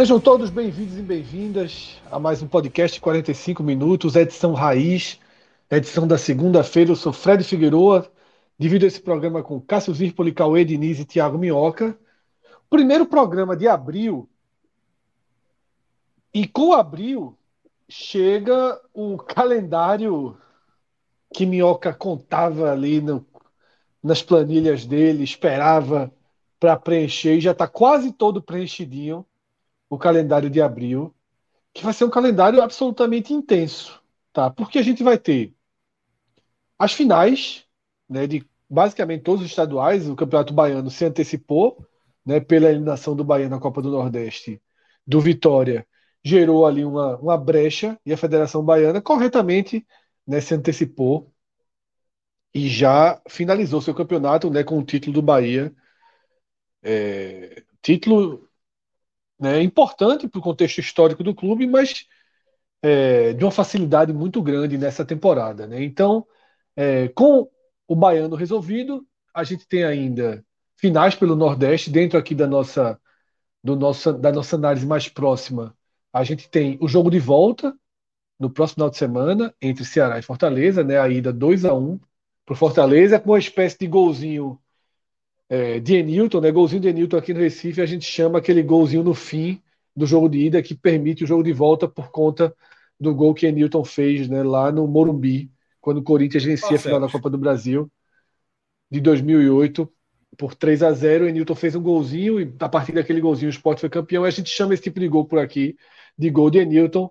Sejam todos bem-vindos e bem-vindas a mais um podcast 45 minutos, edição raiz, edição da segunda-feira. Eu sou Fred Figueroa, divido esse programa com Cássio Zirpoli, Cauê Diniz e Tiago Minhoca. Primeiro programa de abril. E com abril chega o calendário que Minhoca contava ali no, nas planilhas dele, esperava para preencher e já está quase todo preenchidinho o calendário de abril, que vai ser um calendário absolutamente intenso, tá? Porque a gente vai ter as finais, né, de basicamente todos os estaduais, o Campeonato Baiano se antecipou, né, pela eliminação do Bahia na Copa do Nordeste, do Vitória, gerou ali uma, uma brecha e a Federação Baiana corretamente, né, se antecipou e já finalizou seu campeonato, né, com o título do Bahia, é, título né, importante para o contexto histórico do clube, mas é, de uma facilidade muito grande nessa temporada. Né? Então, é, com o baiano resolvido, a gente tem ainda finais pelo Nordeste, dentro aqui da nossa, do da nossa análise mais próxima. A gente tem o jogo de volta no próximo final de semana entre Ceará e Fortaleza, né? A ida 2 a 1 para o Fortaleza, com uma espécie de golzinho é, de Enilton, né? Golzinho de Enilton aqui no Recife, a gente chama aquele golzinho no fim do jogo de ida que permite o jogo de volta por conta do gol que Enilton fez né, lá no Morumbi, quando o Corinthians vencia a final da Copa do Brasil de 2008 por 3 a 0 Enilton fez um golzinho e a partir daquele golzinho o Sport foi campeão. E a gente chama esse tipo de gol por aqui de gol de Enilton,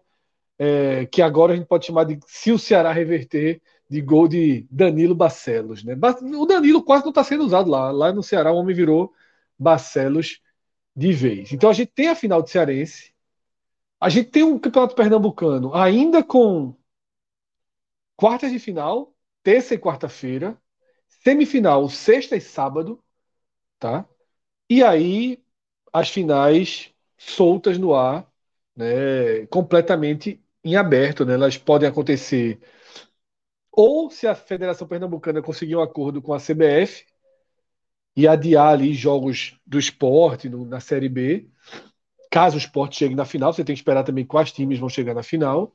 é, que agora a gente pode chamar de se o Ceará reverter de gol de Danilo Barcelos. Né? O Danilo quase não está sendo usado lá. Lá no Ceará o homem virou Barcelos de vez. Então a gente tem a final de Cearense. A gente tem um campeonato pernambucano ainda com quartas de final, terça e quarta-feira, semifinal, sexta e sábado, tá? E aí as finais soltas no ar, né, completamente em aberto, né? Elas podem acontecer ou se a Federação Pernambucana conseguir um acordo com a CBF e adiar ali jogos do esporte no, na Série B, caso o esporte chegue na final, você tem que esperar também quais times vão chegar na final,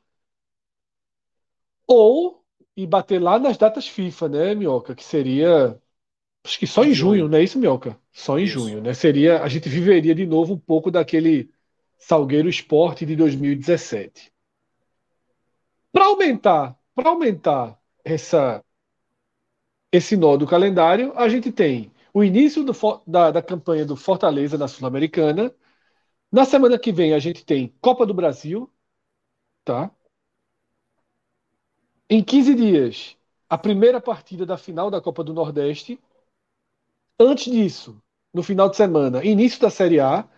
ou e bater lá nas datas FIFA, né, Minhoca? Que seria. Acho que só em junho, não é isso, Minhoca? Só em isso. junho, né? Seria. A gente viveria de novo um pouco daquele Salgueiro Esporte de 2017. Para aumentar, para aumentar essa, esse nó do calendário, a gente tem o início do, da, da campanha do Fortaleza na Sul-Americana. Na semana que vem a gente tem Copa do Brasil, tá? Em 15 dias, a primeira partida da final da Copa do Nordeste. Antes disso, no final de semana, início da Série A,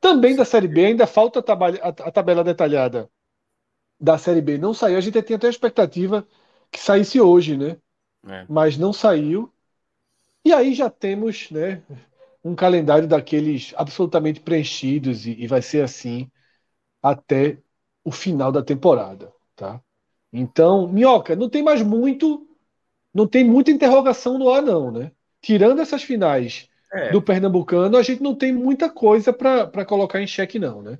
também da Série B, ainda falta a tabela, a tabela detalhada da Série B. Não saiu, a gente tinha até a expectativa que saísse hoje, né? É. Mas não saiu. E aí já temos, né, um calendário daqueles absolutamente preenchidos e, e vai ser assim até o final da temporada, tá? Então, Minhoca, não tem mais muito, não tem muita interrogação no ar não, né? Tirando essas finais é. do Pernambucano, a gente não tem muita coisa para colocar em xeque não, né?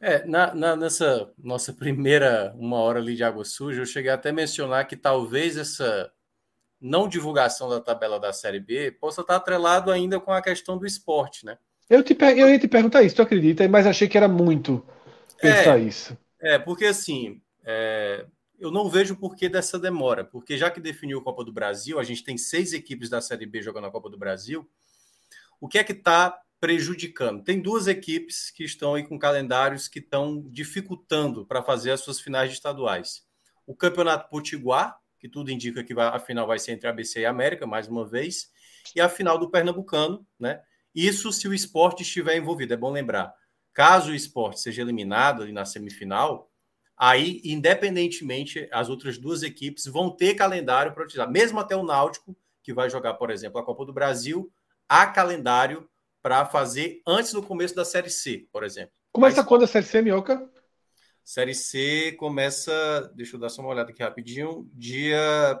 É, na, na, nessa nossa primeira uma hora ali de água suja, eu cheguei até a mencionar que talvez essa não divulgação da tabela da Série B possa estar atrelado ainda com a questão do esporte, né? Eu, te, eu ia te perguntar isso, tu acredita? Mas achei que era muito pensar é, isso. É, porque assim, é, eu não vejo o porquê dessa demora, porque já que definiu a Copa do Brasil, a gente tem seis equipes da Série B jogando a Copa do Brasil. O que é que está prejudicando? Tem duas equipes que estão aí com calendários que estão dificultando para fazer as suas finais estaduais. O Campeonato Potiguar, que tudo indica que a final vai ser entre ABC e América, mais uma vez, e a final do Pernambucano, né? Isso se o esporte estiver envolvido, é bom lembrar. Caso o esporte seja eliminado ali na semifinal, aí, independentemente, as outras duas equipes vão ter calendário para utilizar. Mesmo até o Náutico, que vai jogar, por exemplo, a Copa do Brasil, há calendário para fazer antes do começo da Série C, por exemplo. Começa Mas, quando a Série C, Mioca? Série C começa, deixa eu dar só uma olhada aqui rapidinho, dia.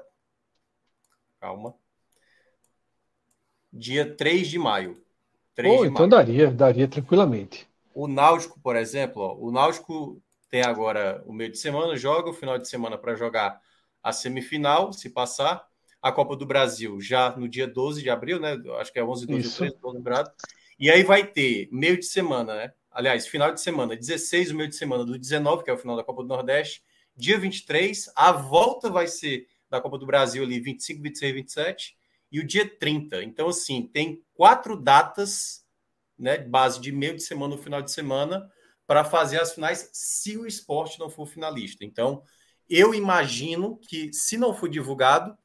Calma. Dia 3 de maio. 3 oh, de então maio. daria, daria tranquilamente. O Náutico, por exemplo, ó, o Náutico tem agora o meio de semana, joga o final de semana para jogar a semifinal, se passar. A Copa do Brasil já no dia 12 de abril, né? Acho que é 11, 12, Isso. 13, lembrado. E aí vai ter meio de semana, né? aliás, final de semana, 16, o meio de semana do 19, que é o final da Copa do Nordeste, dia 23, a volta vai ser da Copa do Brasil ali 25, 26, 27 e o dia 30. Então, assim, tem quatro datas, né, base de meio de semana no final de semana, para fazer as finais se o esporte não for finalista. Então, eu imagino que, se não for divulgado,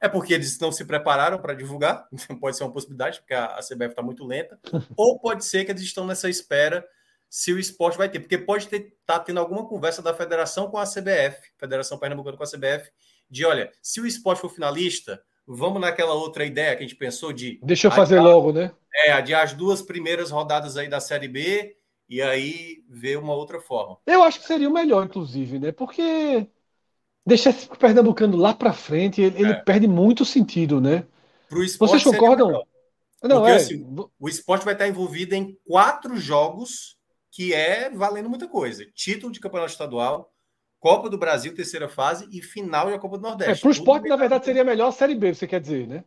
é porque eles não se prepararam para divulgar, pode ser uma possibilidade, porque a, CBF está muito lenta, ou pode ser que eles estão nessa espera se o esporte vai ter, porque pode estar tá tendo alguma conversa da federação com a CBF, Federação Pernambucana com a CBF, de olha, se o esporte for finalista, vamos naquela outra ideia que a gente pensou de. Deixa eu fazer adiar, logo, né? É, adiar as duas primeiras rodadas aí da Série B e aí ver uma outra forma. Eu acho que seria o melhor, inclusive, né? Porque deixar esse Pernambucano lá para frente, ele, é. ele, perde muito sentido, né? Pro esporte Vocês concordam? Não, Porque, é... assim, o esporte vai estar envolvido em quatro jogos que é valendo muita coisa. Título de campeonato estadual, Copa do Brasil, terceira fase e final da Copa do Nordeste. É, para o esporte, na verdade, seria melhor a Série B, você quer dizer, né?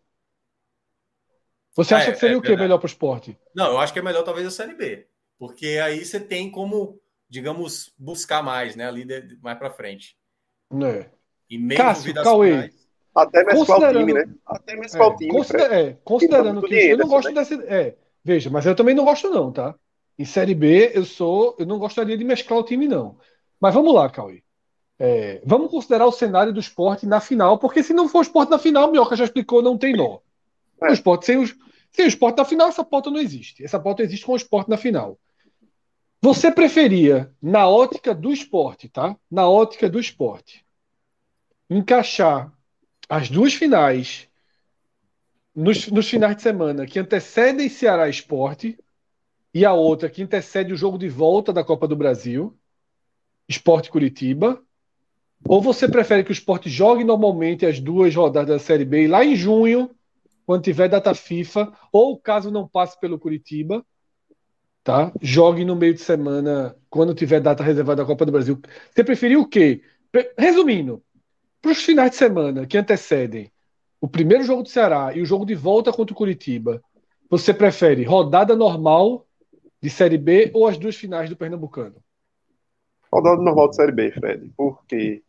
Você acha é, que seria é, o que melhor para o esporte? Não, eu acho que é melhor talvez a Série B. Porque aí você tem como, digamos, buscar mais, né? Ali de, mais para frente. É. E mesmo Cássio, Cauê, até mesclar o time, né? Até mesclar é, o time. Consider, é, considerando que eu não gosto desse. É, veja, mas eu também não gosto, não, tá? Em Série B, eu sou. Eu não gostaria de mesclar o time, não. Mas vamos lá, Cauê. É, vamos considerar o cenário do esporte na final, porque se não for o esporte na final, o Minhoca já explicou, não tem nó. É. O esporte, sem, os, sem o esporte na final, essa pauta não existe. Essa pauta existe com o esporte na final. Você preferia, na ótica do esporte, tá? Na ótica do esporte, encaixar as duas finais nos, nos finais de semana que antecedem Ceará Esporte, e a outra que intercede o jogo de volta da Copa do Brasil, Esporte Curitiba? Ou você prefere que o esporte jogue normalmente as duas rodadas da Série B lá em junho, quando tiver data FIFA, ou caso não passe pelo Curitiba, tá? Jogue no meio de semana, quando tiver data reservada da Copa do Brasil. Você preferiu o quê? Resumindo, para os finais de semana que antecedem o primeiro jogo do Ceará e o jogo de volta contra o Curitiba, você prefere rodada normal de Série B ou as duas finais do Pernambucano? Rodada normal de Série B, Fred, porque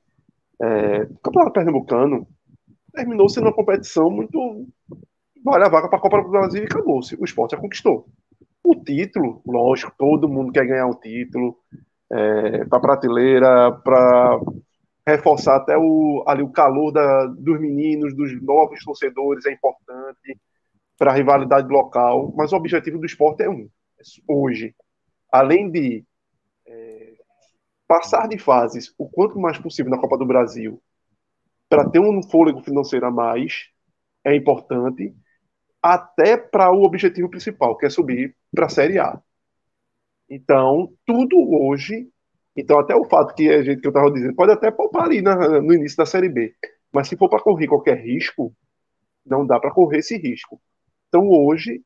é, o Campeonato Pernambucano terminou sendo uma competição muito. Vale a vaga para a Copa do Brasil e acabou-se. O esporte já conquistou. O título, lógico, todo mundo quer ganhar um título é, para prateleira, para reforçar até o, ali, o calor da, dos meninos, dos novos torcedores, é importante para a rivalidade local, mas o objetivo do esporte é um: hoje, além de é, passar de fases o quanto mais possível na Copa do Brasil, para ter um fôlego financeiro a mais, é importante, até para o objetivo principal, que é subir para a Série A. Então, tudo hoje. Então, até o fato que a gente que eu estava dizendo, pode até poupar ali na, no início da Série B. Mas se for para correr qualquer risco, não dá para correr esse risco. Então, hoje,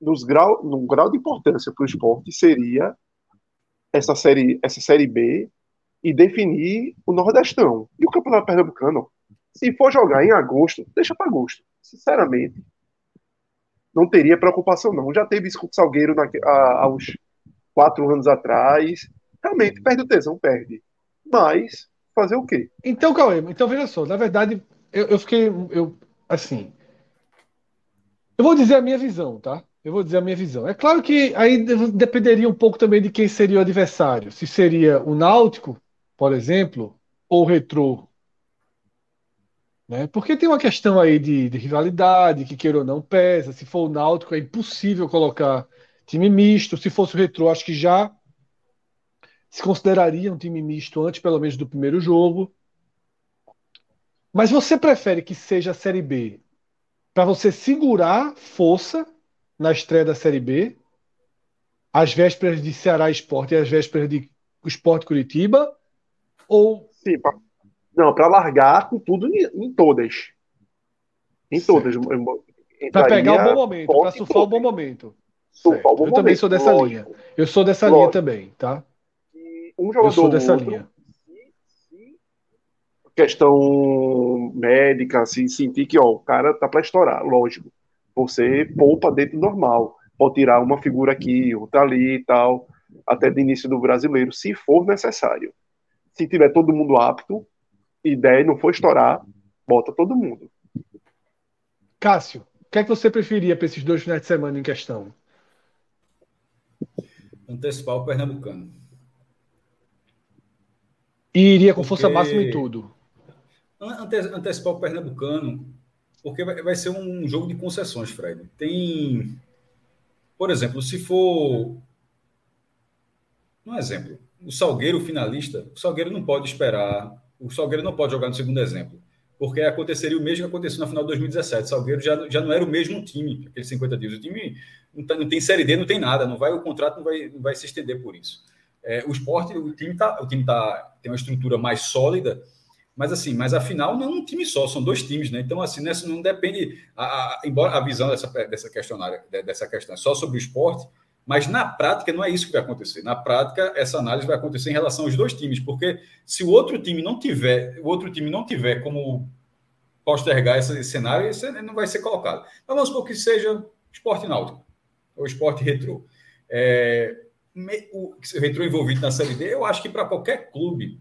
nos grau, no grau de importância para o esporte seria essa série, essa série B e definir o Nordestão. E o Campeonato Pernambucano, se for jogar em agosto, deixa para agosto. Sinceramente, não teria preocupação, não. Já teve isso com o Salgueiro na, uns quatro anos atrás. Realmente, perde o tesão, perde. Mas fazer o quê? Então, Cauê, então veja só, na verdade, eu, eu fiquei. Eu, assim. Eu vou dizer a minha visão, tá? Eu vou dizer a minha visão. É claro que aí dependeria um pouco também de quem seria o adversário. Se seria o Náutico, por exemplo, ou o Retrô. Né? Porque tem uma questão aí de, de rivalidade, que queira ou não pesa. Se for o Náutico, é impossível colocar time misto. Se fosse o Retrô, acho que já se consideraria um time misto antes, pelo menos, do primeiro jogo. Mas você prefere que seja a Série B para você segurar força na estreia da Série B, às vésperas de Ceará Esporte e às vésperas de Esporte Curitiba? Ou. Sim. Não, para largar com tudo em, em todas. Em certo. todas. Para pegar o bom momento, para surfar o bom momento. Surfar o bom eu momento, também sou dessa lógico. linha. Eu sou dessa lógico. linha também, tá? E um jogador eu sou dessa outro, linha. Questão médica, assim, sentir que ó, o cara tá para estourar, lógico. Você poupa dentro do normal. Pode tirar uma figura aqui, outra ali e tal, até de início do brasileiro, se for necessário. Se tiver todo mundo apto, ideia não for estourar, bota todo mundo. Cássio, o que é que você preferia para esses dois finais de semana em questão? Antecipar o Pernambucano. E iria com Porque... força máxima em tudo. Antecipar o Pernambucano porque vai, vai ser um jogo de concessões, Fred. Tem, por exemplo, se for um exemplo, o Salgueiro finalista, o Salgueiro não pode esperar, o Salgueiro não pode jogar no segundo exemplo, porque aconteceria o mesmo que aconteceu na final de 2017. O Salgueiro já, já não era o mesmo time, aqueles 50 dias. O time não, tá, não tem série D, não tem nada, não vai o contrato não vai, não vai se estender por isso. É, o esporte, o time tá, o time tá tem uma estrutura mais sólida mas assim, mas afinal não é um time só, são dois times, né? Então, assim, nessa não depende. A, a, embora a visão dessa, dessa questionária, dessa questão é só sobre o esporte, mas na prática não é isso que vai acontecer. Na prática, essa análise vai acontecer em relação aos dois times, porque se o outro time não tiver, o outro time não tiver como postergar esse cenário, esse não vai ser colocado. Então vamos supor que seja esporte náutico, ou esporte retrô. É, o, retrô envolvido na Série D, eu acho que para qualquer clube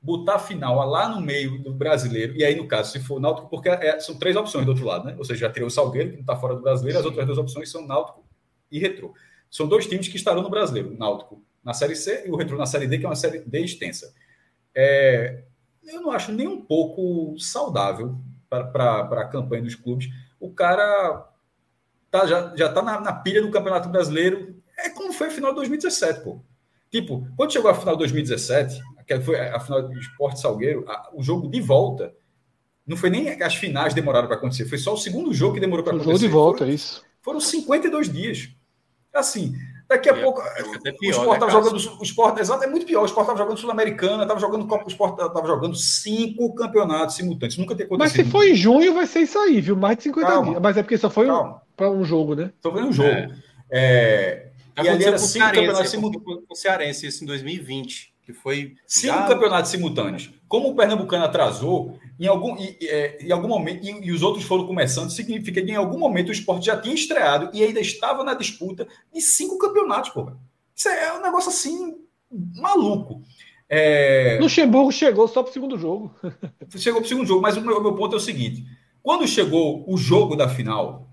botar final lá no meio do brasileiro, e aí, no caso, se for Náutico, porque é, são três opções do outro lado, né? Ou seja, já teria o Salgueiro, que não está fora do brasileiro, as outras duas opções são Náutico e Retrô. São dois times que estarão no brasileiro, Náutico na Série C e o Retrô na Série D, que é uma Série D extensa. É, eu não acho nem um pouco saudável para a campanha dos clubes. O cara tá, já, já tá na, na pilha do Campeonato Brasileiro. É como foi a final de 2017, pô. Tipo, quando chegou a final de 2017, que foi a final do Esporte Salgueiro, a, o jogo de volta, não foi nem as finais demoraram para acontecer, foi só o segundo jogo que demorou para acontecer. O jogo de volta, foram, isso. Foram 52 dias. Assim, daqui a é, pouco é pior, o Sport estava né, jogando o Sport, exato, é muito pior. O Sport estava jogando Sul-Americana, estava jogando Copa, o Sport estava jogando cinco campeonatos simultâneos. Nunca tinha acontecido. Mas se for em junho, vai ser isso aí, viu? Mais de 50 Calma. dias. Mas é porque só foi um, para um jogo, né? Só foi um jogo. É. É... E ali era cinco campeonatos simultâneos. Com o Cearense, isso em 2020 que foi cinco já... campeonatos simultâneos. Como o Pernambucano atrasou, em algum, em, é, em algum momento, e, e, os outros foram começando, significa que em algum momento o esporte já tinha estreado e ainda estava na disputa de cinco campeonatos, porra. Isso é um negócio assim maluco. É... Luxemburgo chegou só para o segundo jogo. chegou para o segundo jogo, mas o meu, meu, ponto é o seguinte: quando chegou o jogo da final,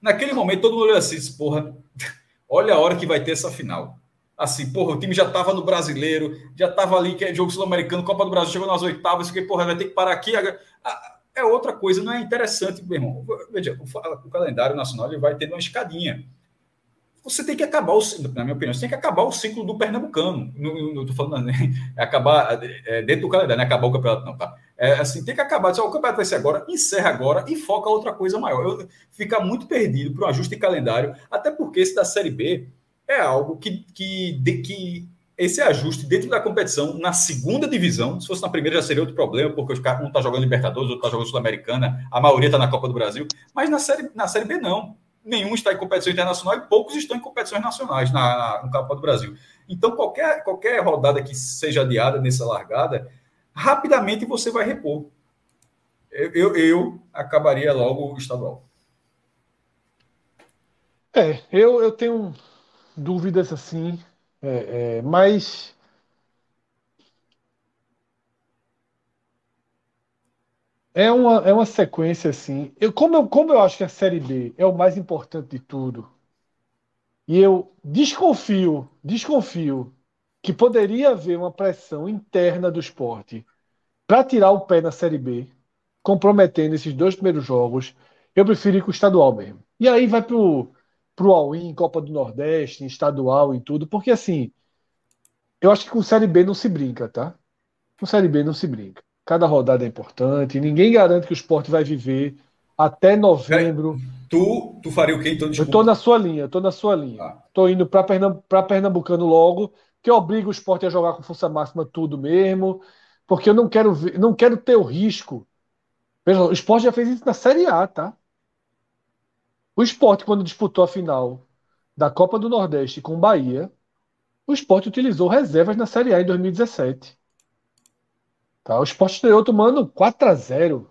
naquele momento todo mundo olhou assim, porra, olha a hora que vai ter essa final assim, porra, o time já estava no brasileiro, já estava ali, que é jogo sul-americano, Copa do Brasil, chegou nas oitavas, fiquei, porra, vai ter que parar aqui. É outra coisa, não é interessante, meu irmão. Veja, o, calendário nacional ele vai ter uma escadinha. Você tem que acabar, o, na minha opinião, você tem que acabar o ciclo do Pernambucano. Não, tô falando, né? É acabar é, dentro do calendário, não é acabar o campeonato, não, tá? É, assim, tem que acabar. o campeonato vai ser agora, encerra agora e foca outra coisa maior. Eu, fica muito perdido para um ajuste de calendário, até porque esse da Série B é algo que, que, de, que esse ajuste dentro da competição na segunda divisão, se fosse na primeira já seria outro problema, porque os caras um está jogando Libertadores, outro está jogando Sul-Americana, a maioria está na Copa do Brasil, mas na série, na série B não. Nenhum está em competição internacional e poucos estão em competições nacionais na, na, Copa do Brasil. Então, qualquer, qualquer rodada que seja adiada nessa largada, rapidamente você vai repor. Eu, eu, eu acabaria logo o estadual. É, eu, eu tenho dúvidas assim, é, é, mas é uma, é uma sequência assim. Eu, como, eu, como eu acho que a Série B é o mais importante de tudo, e eu desconfio, desconfio que poderia haver uma pressão interna do esporte para tirar o pé na Série B, comprometendo esses dois primeiros jogos, eu prefiro ir com o estadual mesmo. E aí vai pro, pro All-In, Copa do Nordeste, estadual e tudo, porque assim, eu acho que com Série B não se brinca, tá? Com Série B não se brinca. Cada rodada é importante, ninguém garante que o esporte vai viver até novembro. Tu, tu faria o quê então? Desculpa. Eu tô na sua linha, eu tô na sua linha. Ah. Tô indo para Pernamb Pernambucano logo, que obriga o esporte a jogar com força máxima tudo mesmo, porque eu não quero ver, não quero ter o risco. Veja, o esporte já fez isso na Série A, tá? O esporte, quando disputou a final da Copa do Nordeste com o Bahia, o esporte utilizou reservas na Série A em 2017. Tá? O esporte estreou tomando 4 a 0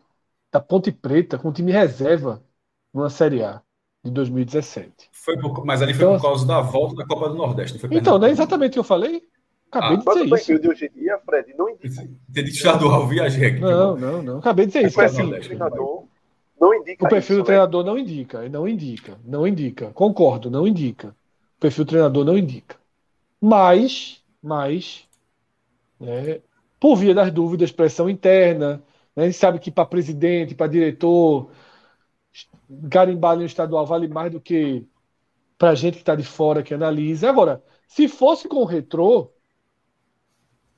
da Ponte Preta com time reserva numa Série A de 2017. Foi por, mas ali foi então, por causa da volta da Copa do Nordeste. então, não é exatamente o que eu falei? Acabei ah, de dizer isso. de hoje em dia, Fred, não indica. Estadual, viajei aqui. Não, não, não. Acabei de dizer isso. Assim, não indica o perfil isso, do treinador né? não indica, não indica, não indica. Concordo, não indica. O perfil do treinador não indica. Mas, mas, né, por via das dúvidas, pressão interna, né, a gente sabe que para presidente, para diretor, garimbar no estadual vale mais do que para gente que está de fora que analisa. Agora, se fosse com o retrô,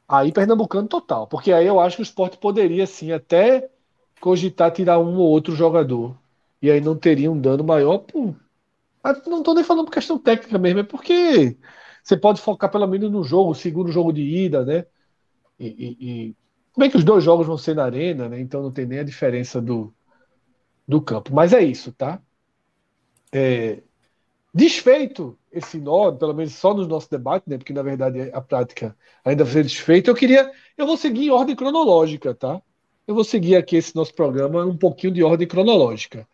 aí pernambucano total, porque aí eu acho que o esporte poderia sim até cogitar tirar um ou outro jogador. E aí não teria um dano maior. Ah, não estou nem falando por questão técnica mesmo, é porque você pode focar pelo menos no jogo, segundo jogo de ida, né? E, e, e... Bem que os dois jogos vão ser na arena, né? Então não tem nem a diferença do, do campo. Mas é isso, tá? É... Desfeito esse nó, pelo menos só no nosso debate, né? Porque na verdade a prática ainda vai ser desfeita. Eu queria. Eu vou seguir em ordem cronológica, tá? Eu vou seguir aqui esse nosso programa um pouquinho de ordem cronológica.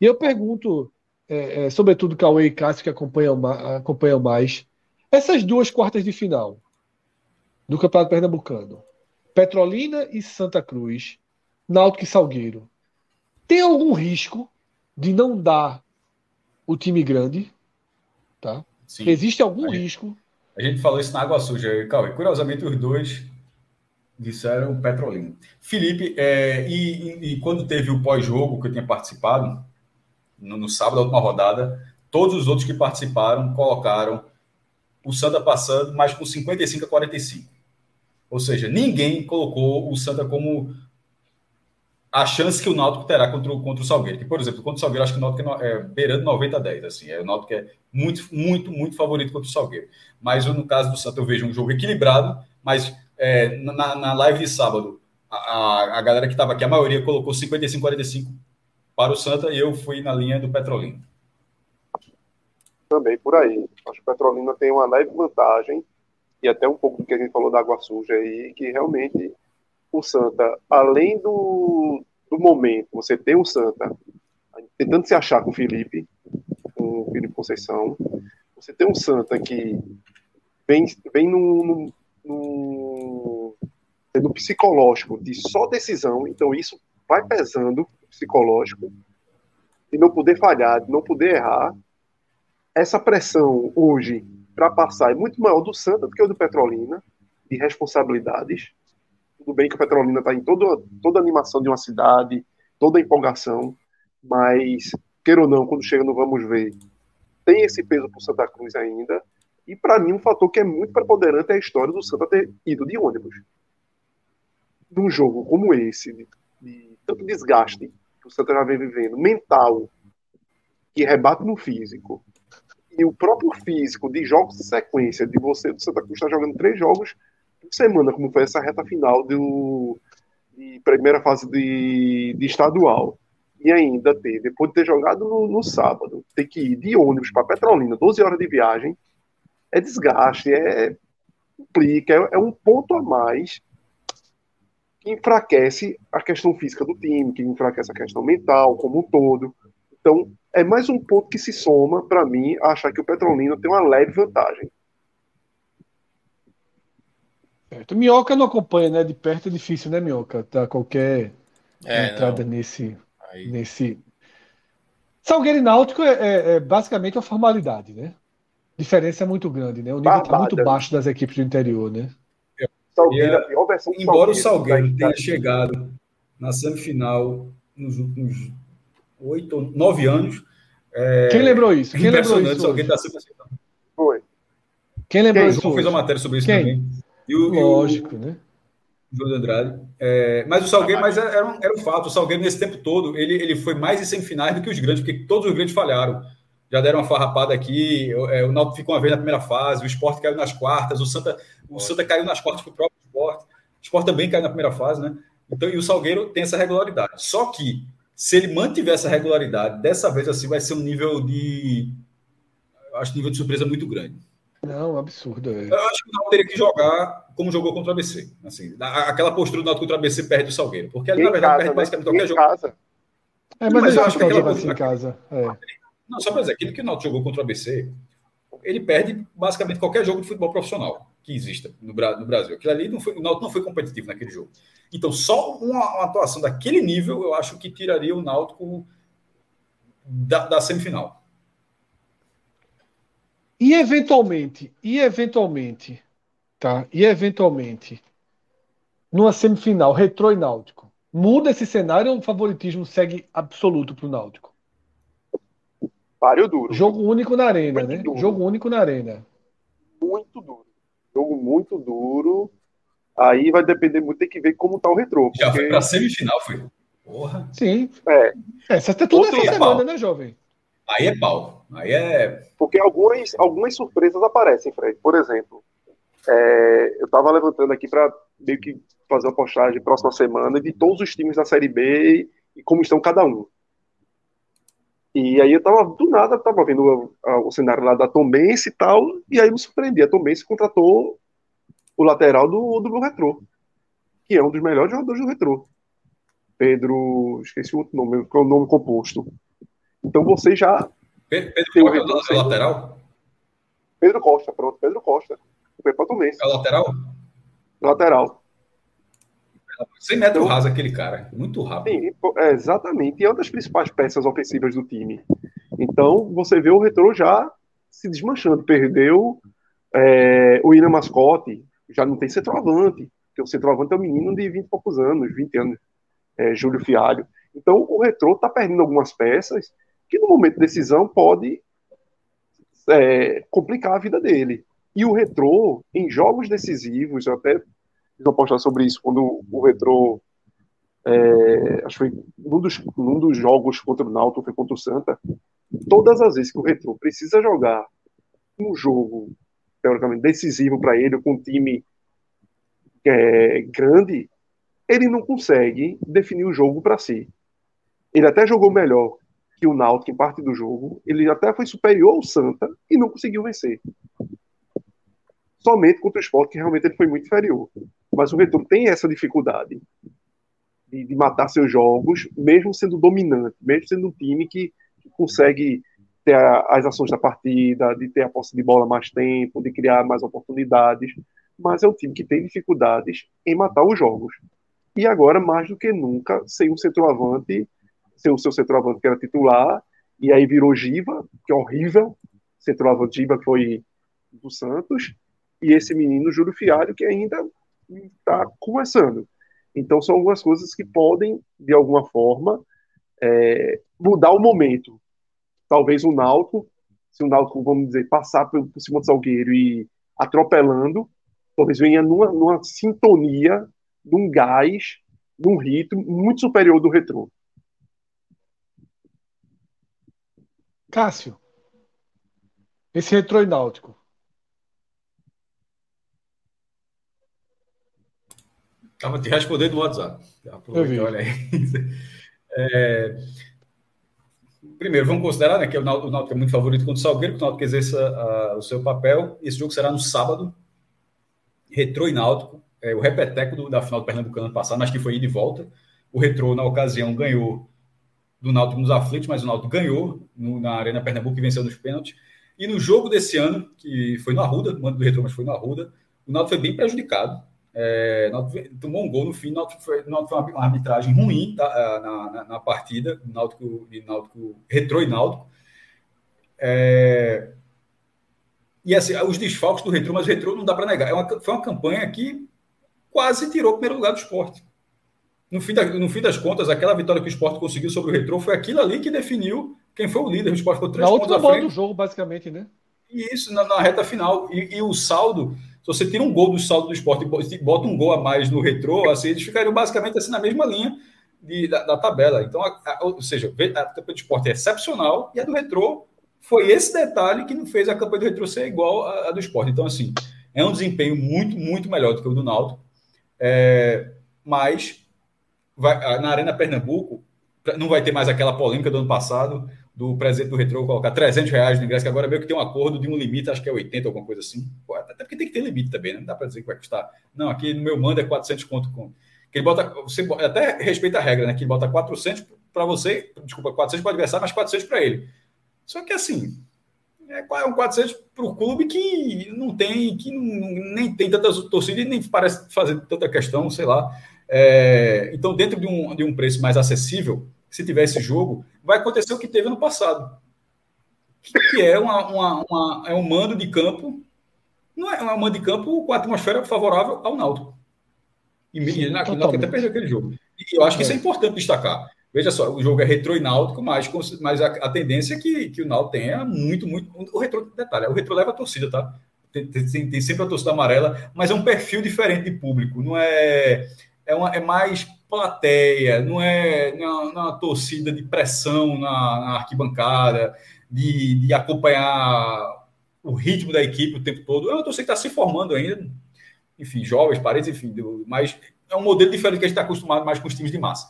E eu pergunto, é, é, sobretudo Cauê e Cássio, que acompanham, acompanham mais, essas duas quartas de final do Campeonato Pernambucano, Petrolina e Santa Cruz, Náutico e Salgueiro, tem algum risco de não dar o time grande? Tá? Sim. Existe algum a gente, risco? A gente falou isso na Água Suja, Cauê. Curiosamente, os dois Disseram Petrolina. Felipe, é, e, e, quando teve o pós-jogo que eu tinha participado, no, no sábado, da última rodada, todos os outros que participaram colocaram o Santa passando, mas com 55 a 45. Ou seja, ninguém colocou o Santa como a chance que o Náutico terá contra o, contra o Salgueiro. Que, por exemplo, contra o Salgueiro, acho que o Náutico é, é beirando 90 a 10. Assim, é, o Náutico é muito, muito, muito favorito contra o Salgueiro. Mas no caso do Santa, eu vejo um jogo equilibrado, mas é, na, na live de sábado, a, a galera que estava aqui, a maioria colocou 55-45 para o Santa e eu fui na linha do Petrolina. Também por aí. Acho que o Petrolina tem uma leve vantagem e até um pouco do que a gente falou da água suja aí, que realmente o Santa, além do, do momento, você tem o Santa tentando se achar com o Felipe, com o Felipe Conceição, você tem um Santa que vem, vem num, no, no psicológico de só decisão, então isso vai pesando psicológico, de não poder falhar, de não poder errar. Essa pressão hoje para passar é muito maior do Santa do que o do Petrolina, de responsabilidades. Tudo bem que o Petrolina está em toda, toda a animação de uma cidade, toda a empolgação, mas, queira ou não, quando chega no Vamos Ver, tem esse peso para o Santa Cruz ainda. E para mim, um fator que é muito preponderante é a história do Santa ter ido de ônibus. Num jogo como esse, de, de tanto desgaste que o Santa já vem vivendo, mental, que rebate no físico, e o próprio físico de jogos de sequência, de você do Santa Cruz estar jogando três jogos por semana, como foi essa reta final do, de primeira fase de, de estadual. E ainda ter, depois de ter jogado no, no sábado, ter que ir de ônibus para Petrolina, 12 horas de viagem, é desgaste, é implica, é, é um ponto a mais que enfraquece a questão física do time, que enfraquece a questão mental como um todo. Então, é mais um ponto que se soma, para mim, a achar que o Petrolina tem uma leve vantagem. Certo. Minhoca não acompanha, né? De perto é difícil, né, Minhoca? Tá qualquer é, entrada nesse, Aí. nesse. Salgueiro e Náutico é, é, é, basicamente uma formalidade, né? Diferença é muito grande, né? O nível está muito baixo das equipes do interior, né? Salgueiro, é, embora o Salgueiro tenha chegado na semifinal nos últimos oito, nove anos. É... Quem lembrou isso? Quem lembrou isso? Alguém está sempre Foi. Quem lembrou Quem? isso? João fez uma matéria sobre isso Quem? também. E o, Lógico, e o... né? João Andrade. É, mas o Salgueiro, mas era, um, era um fato. O Salgueiro, nesse tempo todo, ele, ele foi mais em semifinais do que os grandes, porque todos os grandes falharam. Já deram uma farrapada aqui. É, o Náutico ficou uma vez na primeira fase, o Sport caiu nas quartas, o Santa, o Santa caiu nas quartas para o próprio Sport. O Sport também caiu na primeira fase, né? Então, e o Salgueiro tem essa regularidade. Só que, se ele mantiver essa regularidade, dessa vez assim vai ser um nível de. Acho um nível de surpresa muito grande. Não, absurdo. É. Eu acho que o Náutico teria que jogar como jogou contra o ABC. Assim, aquela postura do Náutico contra o ABC perde o Salgueiro. Porque ele, na verdade, casa, perde né? basicamente qualquer jogo. Casa. É, mas, mas eu acho que aquela postura... em casa. É. Não, só para dizer, aquilo que o Náutico jogou contra o ABC, ele perde basicamente qualquer jogo de futebol profissional que exista no, no Brasil. Aquilo ali não foi, o Náutico não foi competitivo naquele jogo. Então, só uma, uma, atuação daquele nível, eu acho que tiraria o Náutico da, da semifinal. E eventualmente, e eventualmente, tá? E eventualmente, numa semifinal, retrô e náutico, muda esse cenário ou o favoritismo segue absoluto para o náutico? Páreo duro. Jogo único na arena, muito né? Duro. Jogo único na arena. Muito duro. Jogo muito duro. Aí vai depender muito, tem que ver como tá o retrô. Já porque... foi pra semifinal, foi. Porra. Sim. É. É, você tem tudo essa semana, né, jovem? Aí é pau. Aí é. Porque algumas, algumas surpresas aparecem, Fred. Por exemplo, é, eu estava levantando aqui para meio que fazer uma postagem próxima semana de todos os times da Série B e como estão cada um. E aí eu tava, do nada, tava vendo o, o cenário lá da Tombense e tal, e aí me surpreendi. A Tombense contratou o lateral do, do Blue Retro, que é um dos melhores jogadores do Retro. Pedro, esqueci o outro nome, que é o nome composto. Então você já. Pedro Costa é o lateral? Pedro Costa, pronto, Pedro Costa. Foi para É o lateral? Lateral. 100 metros raso aquele cara, muito rápido. Sim, é, exatamente. E é uma das principais peças ofensivas do time. Então, você vê o retrô já se desmanchando. Perdeu é, o Ina Mascote, já não tem centroavante. Porque o centroavante é um menino de 20 e poucos anos, 20 anos, é, Júlio Fialho. Então, o retrô está perdendo algumas peças que, no momento de decisão, pode é, complicar a vida dele. E o retrô, em jogos decisivos, eu até fiz uma postagem sobre isso quando o retrô. É, acho que foi num dos, num dos jogos contra o Náutico, foi contra o Santa. Todas as vezes que o retrô precisa jogar um jogo, teoricamente, decisivo para ele, com um time é, grande, ele não consegue definir o jogo para si. Ele até jogou melhor que o Náutico em parte do jogo, ele até foi superior ao Santa e não conseguiu vencer somente contra o esporte, que realmente ele foi muito inferior. Mas o Retrô tem essa dificuldade de, de, matar seus jogos, mesmo sendo dominante, mesmo sendo um time que, consegue ter a, as ações da partida, de ter a posse de bola mais tempo, de criar mais oportunidades. Mas é um time que tem dificuldades em matar os jogos. E agora, mais do que nunca, sem um centroavante, sem o seu centroavante que era titular, e aí virou Giva, que é horrível, centroavante Giva que foi do Santos, e esse menino Júlio Fialho, que ainda está começando. Então, são algumas coisas que podem, de alguma forma, é, mudar o momento. Talvez o Náutico, se o Náutico, vamos dizer, passar por, por cima do Salgueiro e atropelando, talvez venha numa, numa sintonia, num gás, num ritmo muito superior do retrô. Cássio, esse retrô e náutico, Estava te respondendo no WhatsApp. Aproveita, olha aí. É, primeiro, vamos considerar né, que o Náutico é muito favorito contra o Salgueiro, que o Náutico exerça uh, o seu papel. Esse jogo será no sábado. Retrô e Náutico. É, o repeteco do, da final do Pernambucano passado, mas que foi ida e volta. O Retrô, na ocasião, ganhou do Náutico nos aflitos, mas o Náutico ganhou no, na Arena Pernambuco e venceu nos pênaltis. E no jogo desse ano, que foi no Arruda, mando do Retrô, mas foi no Arruda, o Náutico foi bem prejudicado É, tomou um gol no fim, Náutico foi, Náutico foi uma arbitragem ruim tá, na, na, na, partida, Náutico, de Náutico, retrô e Náutico. É, e assim, os desfalques do retrô, mas o retrô não dá para negar. É uma, foi uma campanha que quase tirou o primeiro lugar do esporte. No fim, da, no fim das contas, aquela vitória que o esporte conseguiu sobre o retrô foi aquilo ali que definiu quem foi o líder. O esporte ficou três na pontos última bola do jogo, basicamente, né? E isso na, na reta final. E, e, o saldo, você tira um gol do saldo do esporte e bota um gol a mais no retrô, assim, eles ficariam basicamente assim na mesma linha de, da, da, tabela. Então, a, a, ou seja, a campanha do esporte é excepcional e a do retrô foi esse detalhe que não fez a campanha do retrô ser igual à, do esporte. Então, assim, é um desempenho muito, muito melhor do que o do Náutico. É, mas vai, na Arena Pernambuco não vai ter mais aquela polêmica do ano passado do presidente do Retro colocar 300 reais no ingresso, que agora meio que tem um acordo de um limite, acho que é 80, alguma coisa assim. Pô, até porque tem que ter limite também, né? não dá para dizer que vai custar. Não, aqui no meu mando é 400 conto. Com... Que ele bota, você até respeita a regra, né? Que ele bota 400 para você, desculpa, 400 para o adversário, mas 400 para ele. Só que assim, é, é um 400 para o clube que não tem, que não, nem tem tanta torcida e nem parece fazer tanta questão, sei lá. É, então, dentro de um, de um preço mais acessível, se tiver esse jogo, vai acontecer o que teve no passado, que é, uma, uma, uma, é um mando de campo, não é um mando de campo com a atmosfera favorável ao Náutico. E Sim, na, Náutico até perdeu aquele jogo. E eu acho que isso é importante destacar. Veja só, o jogo é retrô e náutico, mas, mas a, a, tendência é que, que o Náutico tenha muito, muito. O retrô, detalhe, o retrô leva a torcida, tá? Tem, tem, tem, sempre a torcida amarela, mas é um perfil diferente de público. Não é. É, uma, é mais plateia, não é, não é uma é torcida de pressão na, na arquibancada, de, de, acompanhar o ritmo da equipe o tempo todo. É uma torcida que está se formando ainda, enfim, jovens, parentes, enfim, mas é um modelo diferente que a gente está acostumado mais com os times de massa.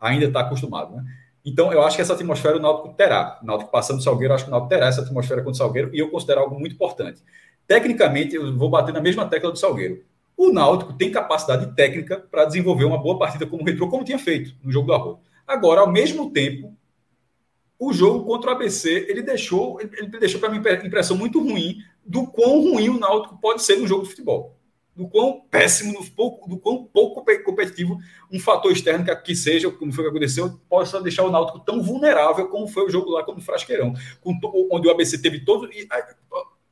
Ainda está acostumado, né? Então, eu acho que essa atmosfera o Náutico terá. O Náutico passando o Salgueiro, acho que o Náutico terá essa atmosfera com o Salgueiro, e eu considero algo muito importante. Tecnicamente, eu vou bater na mesma tecla do Salgueiro. O Náutico tem capacidade técnica para desenvolver uma boa partida como retrô, como tinha feito no jogo do Arroio. Agora, ao mesmo tempo, o jogo contra o ABC, ele deixou, ele deixou para mim impressão muito ruim do quão ruim o Náutico pode ser no jogo de futebol. Do quão péssimo, do, pouco, do quão pouco competitivo um fator externo que, que seja, como foi que aconteceu, possa deixar o Náutico tão vulnerável como foi o jogo lá como o Frasqueirão, com, onde o ABC teve todo. E,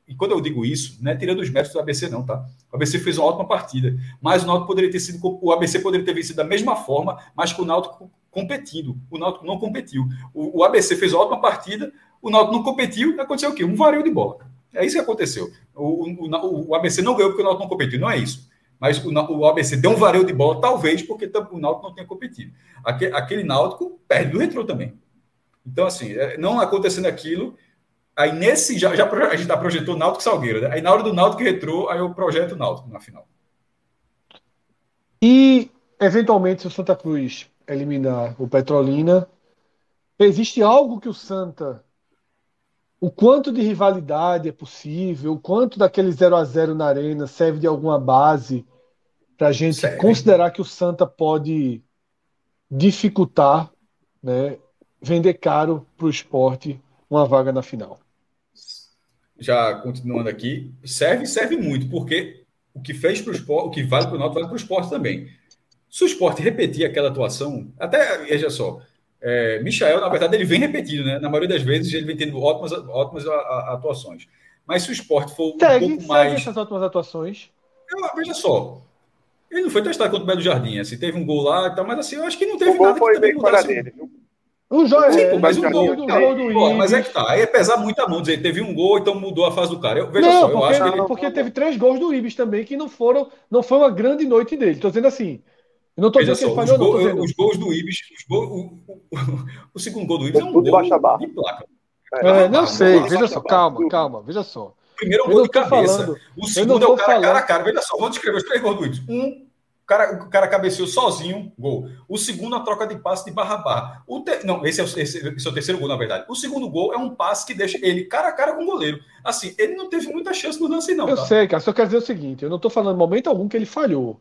e quando eu digo isso, não é tirando os méritos do ABC, não, tá? O ABC fez uma ótima partida, mas o Náutico poderia ter sido. O ABC poderia ter vencido da mesma forma, mas com o Náutico competindo. O Náutico não competiu. O, o ABC fez uma ótima partida, o Náutico não competiu, aconteceu o quê? Um vario de bola. É isso que aconteceu. O, o, o ABC não ganhou porque o Náutico não competiu, não é isso. Mas o, o ABC deu um vareio de bola, talvez porque o Náutico não tenha competido. Aquele, aquele Náutico perde do retrô também. Então, assim, é, não acontecendo aquilo, Aí nesse, já, já a gente tá projetou Náutico Salgueiro, né? Aí na hora do Náutico retrô, aí eu projeto Náutico na final. E, eventualmente, se o Santa Cruz eliminar o Petrolina, existe algo que o Santa. O quanto de rivalidade é possível, o quanto daquele 0 a 0 na arena serve de alguma base para a gente Sério? considerar que o Santa pode dificultar, né, vender caro para o esporte uma vaga na final já continuando aqui, serve serve muito, porque o que fez para o esporte, o que vale para o Náutico, vale para o esporte também. Se o esporte repetir aquela atuação, até, veja só, é, Michael, na verdade, ele vem repetindo, né? Na maioria das vezes ele vem tendo ótimas, ótimas atuações. Mas se o esporte for um segue, pouco mais. essas ótimas atuações. Eu, veja só. Ele não foi testado contra o Belo Jardim, assim, teve um gol lá e tal, mas assim, eu acho que não teve nada que também mudasse. Dele, viu? O Joel, Sim, é, mas um gol, do, gol do pô, Mas é que tá. Aí é pesar muito a mão dizer, teve um gol, então mudou a fase do cara. Eu, veja não, só, eu acho que ele... porque teve três gols do Ibis também que não foram, não foi uma grande noite dele. Estou dizendo assim. Eu não estou dizendo só, que ele falhou, os, não, os gols do Ibis, gol, o, o, o, segundo gol do Ibis é um gol de, de placa. É, é, não sei, veja só, calma, calma, veja só. Primeiro é um gol de cabeça. Falando, o segundo é o cara, cara a cara. Veja só, vamos descrever os três gols do Ibis. Um cara, o cara cabeceou sozinho, gol. O segundo, a troca de passe de barra a barra. O te... Não, esse é, o, esse, esse é o terceiro gol, na verdade. O segundo gol é um passe que deixa ele cara a cara com o goleiro. Assim, ele não teve muita chance no lance, não. Eu tá? sei, cara. Só quer dizer o seguinte: eu não estou falando em momento algum que ele falhou.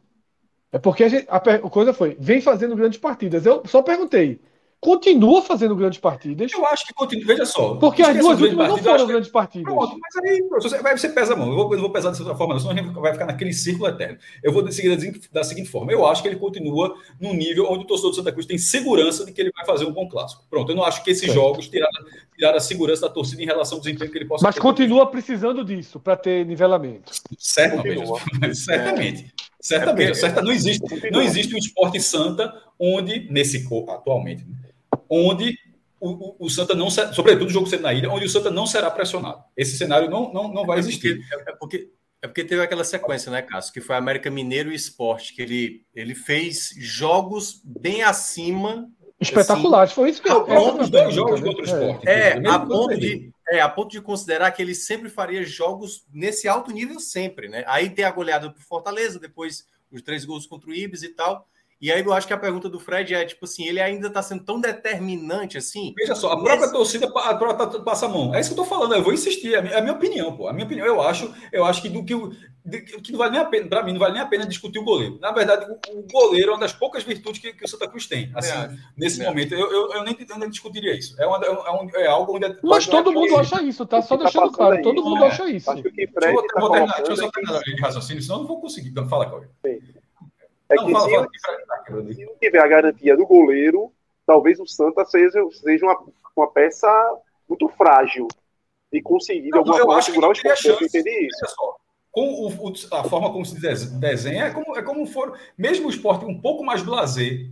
É porque a, gente, a, a coisa foi, vem fazendo grandes partidas. Eu só perguntei. Continua fazendo grandes partidas. Eu acho que continua. Veja só. Porque as duas últimas não foram grandes partidas. Pronto, mas aí você, vai, você pesa a mão. Eu, vou, eu não vou pesar dessa outra forma, não, senão a gente vai ficar naquele círculo eterno. Eu vou seguir da seguinte forma. Eu acho que ele continua num nível onde o torcedor do Santa Cruz tem segurança de que ele vai fazer um bom clássico. Pronto, eu não acho que esses jogos tiraram, tiraram a segurança da torcida em relação ao desempenho que ele possa Mas ter. continua precisando disso para ter nivelamento. Certamente. Certamente. Certamente. É certa, não, existe, não existe um esporte santa onde, nesse atualmente, né? Onde o, o, o, Santa não, sobretudo o jogo sendo na ilha, onde o Santa não será pressionado. Esse cenário não, não, não vai existir. É porque, é porque, é porque teve aquela sequência, né, Cássio, que foi América Mineiro e Esporte, que ele, ele fez jogos bem acima. Espetaculares, assim, foi isso que eu dois jogos contra o esporte. É, a ponto, de, é, a ponto de considerar que ele sempre faria jogos nesse alto nível, sempre, né? Aí tem a goleada pro Fortaleza, depois os três gols contra o Ibis e tal. E aí eu acho que a pergunta do Fred é, tipo assim, ele ainda está sendo tão determinante assim. Veja só, a própria torcida a própria passa a mão. É isso que eu tô falando, eu vou insistir, é a minha, é a minha opinião, pô. A minha opinião, eu acho, eu acho que do que o que não vale nem a pena, para mim, não vale nem a pena discutir o goleiro. Na verdade, o, o goleiro é uma das poucas virtudes que, que o Santa Cruz tem. Assim, é, nesse é. momento, eu, eu, eu, nem, eu, nem, discutiria isso. É, uma, é, um, é algo onde. Mas todo mundo acha isso, tá? Só tá deixando claro, todo mundo é. acha isso. Acho que Fred deixa eu, tá terminar, deixa eu só terminar de raciocínio, senão eu não vou conseguir. Então, fala, Cláudio. É não, que fala, se, fala, se, não tiver a garantia do goleiro, talvez o Santa seja, seja uma, uma peça muito frágil de conseguir de alguma forma segurar o esporte. Eu entendi isso. Com o, a forma como se desenha, é como, é como for. Mesmo o esporte um pouco mais blazer,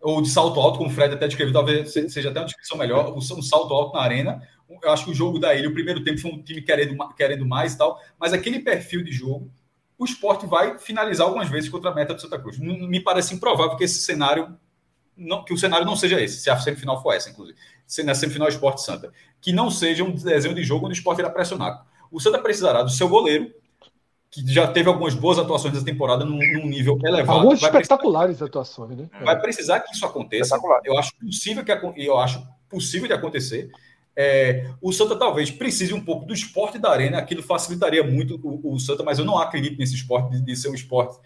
ou de salto alto, como o Fred até descreveu, talvez seja até uma descrição melhor, um salto alto na arena. Eu acho que o jogo da ilha, o primeiro tempo foi um time querendo, querendo mais e tal, mas aquele perfil de jogo o esporte vai finalizar algumas vezes contra a meta do Santa Cruz. Me parece improvável que esse cenário, não, que o cenário não seja esse, se a semifinal for essa, inclusive. Se na semifinal Esporte Santa. Que não seja um desenho de jogo onde o esporte irá pressionar. O Santa precisará do seu goleiro, que já teve algumas boas atuações nessa temporada num, num nível elevado. Algumas espetaculares precisar, atuações, né? Vai precisar que isso aconteça. Eu acho possível que eu acho possível de acontecer. É, o Santa talvez precise um pouco do esporte da arena, aquilo facilitaria muito o, o Santa, mas eu não acredito nesse esporte de, de, ser um esporte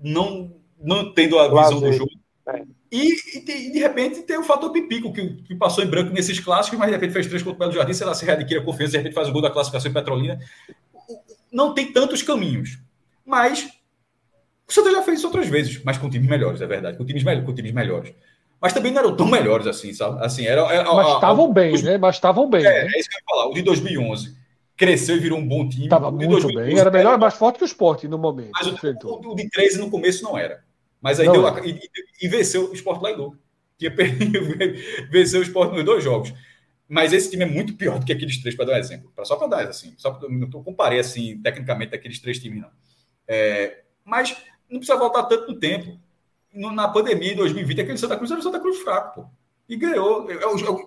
não, não tendo a visão do jogo. É. E, e, de, repente tem o fator Pipico, que, que, passou em branco nesses clássicos, mas de repente fez três contra o Belo Jardim, sei lá, se readquire a confiança, de repente faz o gol da classificação em Petrolina. Não tem tantos caminhos. Mas o Santa já fez isso outras vezes, mas com times melhores, é verdade, com times, com times melhores mas também não eram tão melhores assim, sabe? Assim, era, era mas estavam bem, os, né? Mas estavam bem. É, né? é isso que eu ia falar. O de 2011 cresceu e virou um bom time. Estava muito 2012, bem. Era melhor, era, mais forte que o esporte no momento. Mas o, o, de 13 no começo não era. Mas aí não deu, e, e, venceu o esporte lá e Louco. Tinha venceu o esporte nos dois jogos. Mas esse time é muito pior do que aqueles três, para dar um exemplo. Só para dar, assim. Só pra, não comparei, assim, tecnicamente, daqueles três times, não. É, mas não precisa voltar tanto no tempo na pandemia de 2020, aquele Santa Cruz era o Santa Cruz fraco, pô. E ganhou,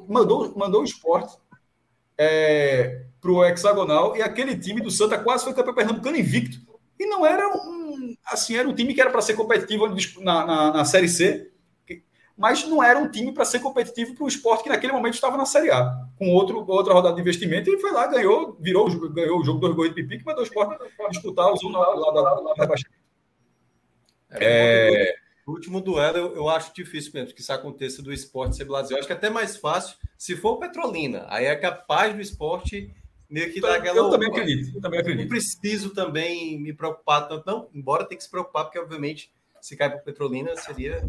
mandou, mandou o esporte é, para o hexagonal e aquele time do Santa quase foi campeão pernambucano invicto. E não era um. Assim, era um time que era para ser competitivo na, na, na, Série C, mas não era um time para ser competitivo para o esporte que naquele momento estava na Série A, com outro, outra rodada de investimento, e foi lá, ganhou, virou, ganhou o jogo do gols de pipi, que mandou o esporte disputar o zona lá da. É, o último duelo eu, eu, acho difícil mesmo que isso aconteça do esporte ser Brasil. Eu acho que é até mais fácil se for o Petrolina. Aí é capaz do esporte meio que dar aquela. Eu também acredito. Eu também acredito. Não preciso também me preocupar tanto, não. Embora tenha que se preocupar, porque obviamente se cai para Petrolina seria.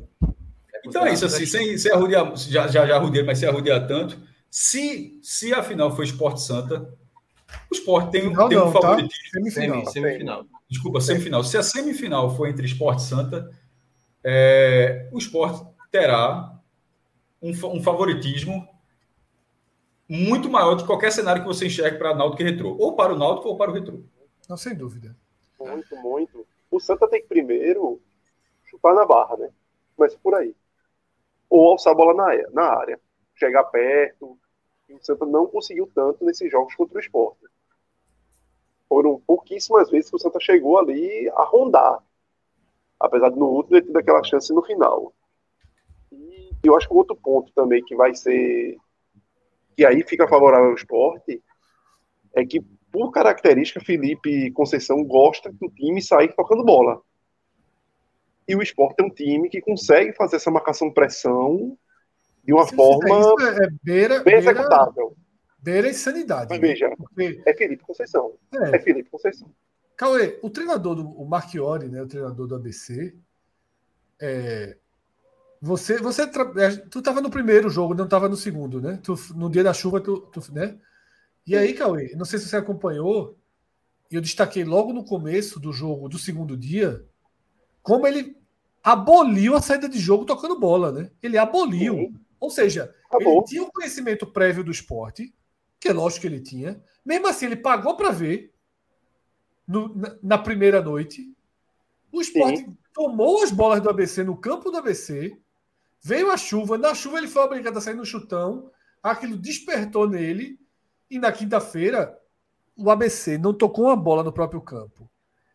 Então é isso, assim, sem, sem arrudear, já, já, já mas sem arrudear tanto. Se, se a final for Esporte Santa, o Esporte tem, não, tem não, um tá? favoritismo. Tá? Semifinal. semifinal. Desculpa, semifinal. Se a semifinal for entre Esporte Santa é, o esporte terá um, um, favoritismo muito maior de qualquer cenário que você enxergue para Náutico e Retrô. Ou para o Náutico ou para o Retrô. Não, sem dúvida. Muito, muito. O Santa tem que primeiro chutar na barra, né? Começa por aí. Ou alçar a bola na, na área. Chegar perto. E o Santa não conseguiu tanto nesses jogos contra o esporte. Foram pouquíssimas vezes que o Santa chegou ali a rondar apesar de no último ter tido aquela chance no final. E eu acho que outro ponto também que vai ser que aí fica favorável ao esporte é que por característica Felipe Conceição gosta que o time sair tocando bola. E o esporte é um time que consegue fazer essa marcação pressão de uma forma isso, é beira, bem beira, executável. beira insanidade. Mas né? veja, Porque, é Felipe Conceição. É é, Felipe Conceição. Cauê, o treinador do o Marchiori, né, o treinador do ABC, é, você, você, é, tu estava no primeiro jogo, não estava no segundo, né? Tu- no dia da chuva, tu, tu- né? E aí, Cauê, não sei se você acompanhou, eu destaquei logo no começo do jogo, do segundo dia, como ele aboliu a saída de jogo tocando bola, né? Ele aboliu. Sim. Ou seja, Acabou. ele tinha o conhecimento prévio do esporte, que é lógico que ele tinha. Mesmo assim, ele pagou para ver no- na, na primeira noite. O esporte tomou as bolas do ABC no campo do ABC. Veio a chuva. Na chuva, ele foi obrigado a sair no chutão. Aquilo despertou nele. E na quinta-feira, o ABC não tocou uma bola no próprio campo.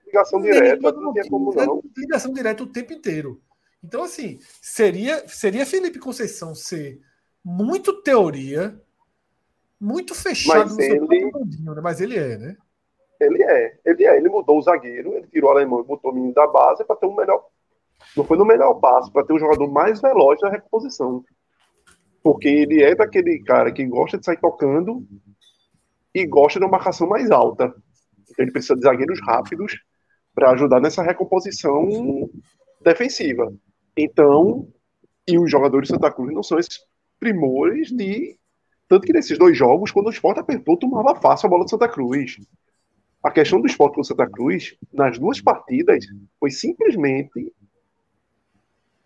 Ligação direta, quando não tinha tinha como não. Ligação direta o tempo inteiro. Então, assim, seria, seria Felipe Conceição ser muito teoria, muito fechado Mas no seu ele- mundinho, né? Mas ele é, né? Ele é, ele é. Ele mudou o zagueiro, ele tirou o alemão e botou o menino da base para ter um melhor. Não foi no melhor passo, para ter um jogador mais veloz na reposição. Porque ele é daquele cara que gosta de sair tocando e gosta de uma marcação mais alta. Então ele precisa de zagueiros rápidos para ajudar nessa recomposição defensiva. Então, e os jogadores de Santa Cruz não são esses primores de. Tanto que nesses dois jogos, quando o Sport apertou, tomava fácil a bola de Santa Cruz. A questão do Sport com Santa Cruz, nas duas partidas, foi simplesmente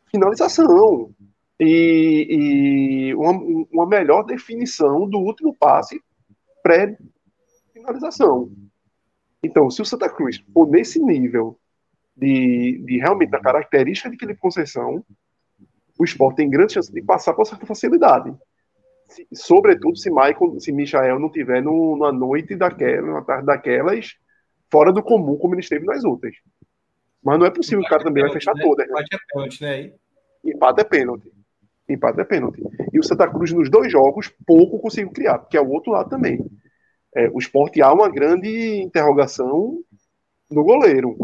finalização. E, e uma, uma melhor definição do último passe pré-finalização. Então, se o Santa Cruz for nesse nível de, de realmente da característica de Felipe Conceição, o Sport tem grande chance de passar com certa facilidade. Se- sobretudo se Michael, se Michael não tiver no, numa noite daquela, numa tarde daquelas, fora do comum, como ele esteve nas outras. Mas não é possível que o cara também vai fechar né? todas. Né? Empate é pênalti, né? Empate é pênalti. Empate é pênalti. E o Santa Cruz, nos dois jogos, pouco conseguiu criar, porque é o outro lado também. É, o esporte há uma grande interrogação no goleiro.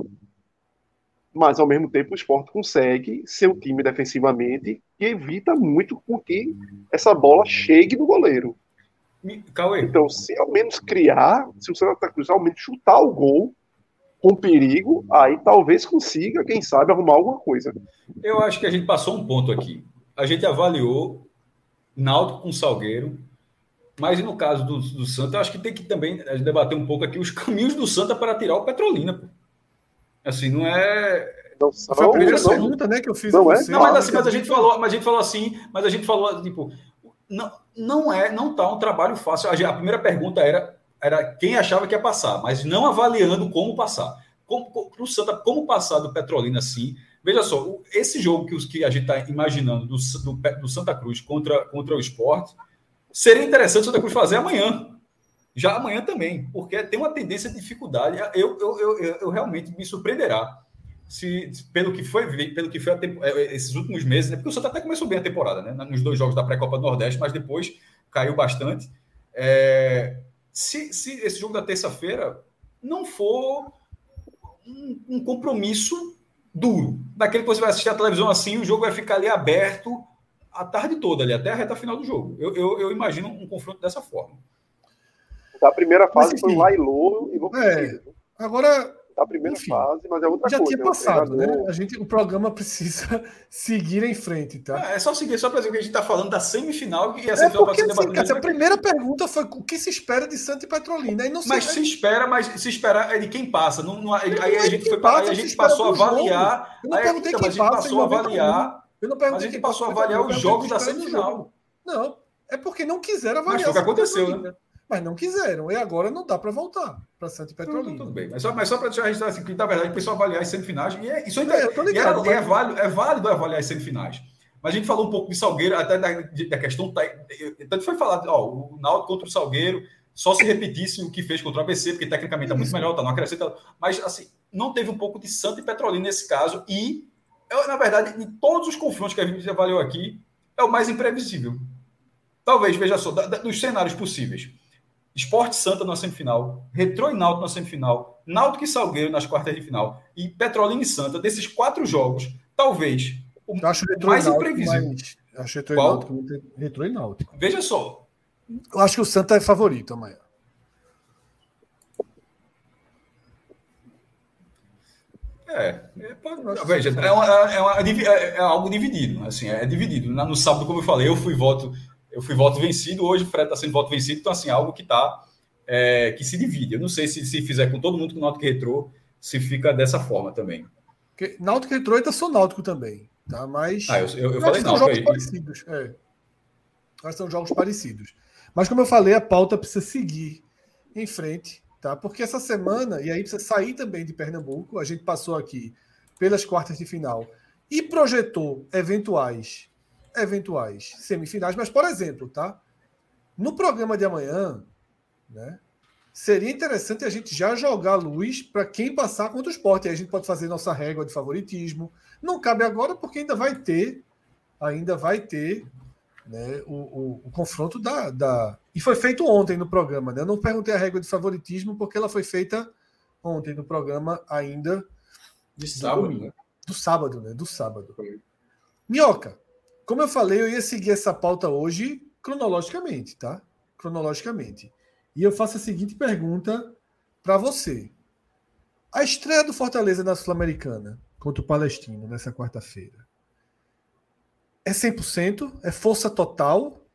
Mas, ao mesmo tempo, o esporte consegue ser um time defensivamente que evita muito com que essa bola chegue no goleiro. Cauê, Então, se ao menos criar, se o Santa Cruz ao menos chutar o gol com perigo, aí talvez consiga, quem sabe, arrumar alguma coisa. eu acho que a gente passou um ponto aqui. A gente avaliou Náutico com Salgueiro, mas no caso do, do Santa, eu acho que tem que também debater um pouco aqui os caminhos do Santa para tirar o Petrolina. pô. Assim, não é. Não são, Foi a primeira não- pergunta né, que eu fiz Não é? você. Não, mas, assim, mas a gente falou, mas a gente falou assim, mas a gente falou tipo, não, não é, não tá um trabalho fácil. A, gente- a primeira pergunta era, era quem achava que ia passar, mas não avaliando como passar. Como, o Santa, como passar do Petrolina assim? Veja só, esse jogo que, os, que a gente está imaginando do, do, do Santa Cruz contra, contra o Sport seria interessante o Santa Cruz fazer amanhã. Já amanhã também, porque tem uma tendência de dificuldade. Eu, eu, eu, eu, realmente me surpreenderá se pelo que foi pelo que foi tempo- eh, esses últimos meses, né? Porque o Santa até começou bem a temporada, né? Nos dois jogos da pré-copa do Nordeste, mas depois caiu bastante. É, se, se esse jogo da terça-feira não for um, um compromisso duro, daquele que você vai assistir a televisão assim, o jogo vai ficar ali aberto a tarde toda, ali, até a reta final do jogo. Eu, eu, eu imagino um confronto dessa forma. Da primeira fase Mas, foi enfim. Lailô e não É. Agora, Da primeira enfim, fase, mas é outra já coisa. tinha né? O passado, né? A gente, o programa precisa seguir em frente, tá? Ah, é só seguir, só para dizer que a gente está falando da semifinal e a É semifinal porque, ser assim, Cássio, a aqui. primeira pergunta foi o que se espera de Santa e Petrolina. Aí não sei, Mas se espera, mas se espera é de quem passa. Não, não- aí aí é a gente, foi, passa, aí a se gente passou a avaliar. Eu não aí, perguntei então, quem mas a gente passa passou a em 91. avaliar. eu não perguntei a gente quem passou a passa, avaliar os jogos da que semifinal. Não, é porque não quiseram avaliar. Mas foi o que e aconteceu, Petrolina. Mas não quiseram. E agora não dá para voltar para Santa e Tudo, Petrolina. tudo bem. Mas só, mas só para deixar registrado assim, que na verdade começou a avaliar as semifinais. E é, isso ainda É, ligado, é, é válido, é válido avaliar as semifinais. Mas a gente falou um pouco de Salgueiro, até da, da questão. tá- Tanto foi falado, ó, o Náutico contra o Salgueiro, só se repetisse o que fez contra o ABC, porque tecnicamente é muito melhor, tá? Não acrescenta. Mas, assim, não teve um pouco de Santa e Petrolina nesse caso. E, eu, na verdade, de todos os confrontos que a gente avaliou aqui, é o mais imprevisível. Talvez, veja só, da- da- dos cenários possíveis. Esporte Santa na semifinal, Retrô e Náutico na semifinal, Náutico e Salgueiro nas quartas de final e Petrolina e Santa, desses quatro jogos, talvez o mais imprevisível. mais- Acho Retrô Qual? e Náutico. Retrô e Náutico. Veja só. Eu acho que o Santa é favorito amanhã. É, é pode, veja, é, uma, é, uma, é, é, algo dividido, assim, é dividido. No sábado, como eu falei, eu fui voto, eu fui voto vencido, hoje o Fred está sendo voto vencido, então assim, algo que tá, é, que se divide. Eu não sei se se fizer com todo mundo com Náutico Retrô, se fica dessa forma também. Porque Náutico Retrô ainda sou Náutico também, tá? Mas. Ah, eu, eu, eu falei Náutico. São jogos parecidos, é. Mas são jogos parecidos. Mas como eu falei, a pauta precisa seguir em frente tá? Porque essa semana, e aí precisa sair também de Pernambuco, a gente passou aqui pelas quartas de final e projetou eventuais eventuais semifinais, mas por exemplo, tá? No programa de amanhã, né? Seria interessante a gente já jogar luz para quem passar contra o esporte. Aí a gente pode fazer nossa régua de favoritismo. Não cabe agora porque ainda vai ter, ainda vai ter né, o, o, o confronto da, da, E foi feito ontem no programa. Né? Eu não perguntei a regra de favoritismo porque ela foi feita ontem no programa ainda. De sábado, domingo, né? Do sábado, né? Do sábado. Minhoca, como eu falei, eu ia seguir essa pauta hoje cronologicamente, tá? Cronologicamente. E eu faço a seguinte pergunta para você. A estreia do Fortaleza na Sul-Americana contra o Palestino nessa quarta-feira é 100%? É força total?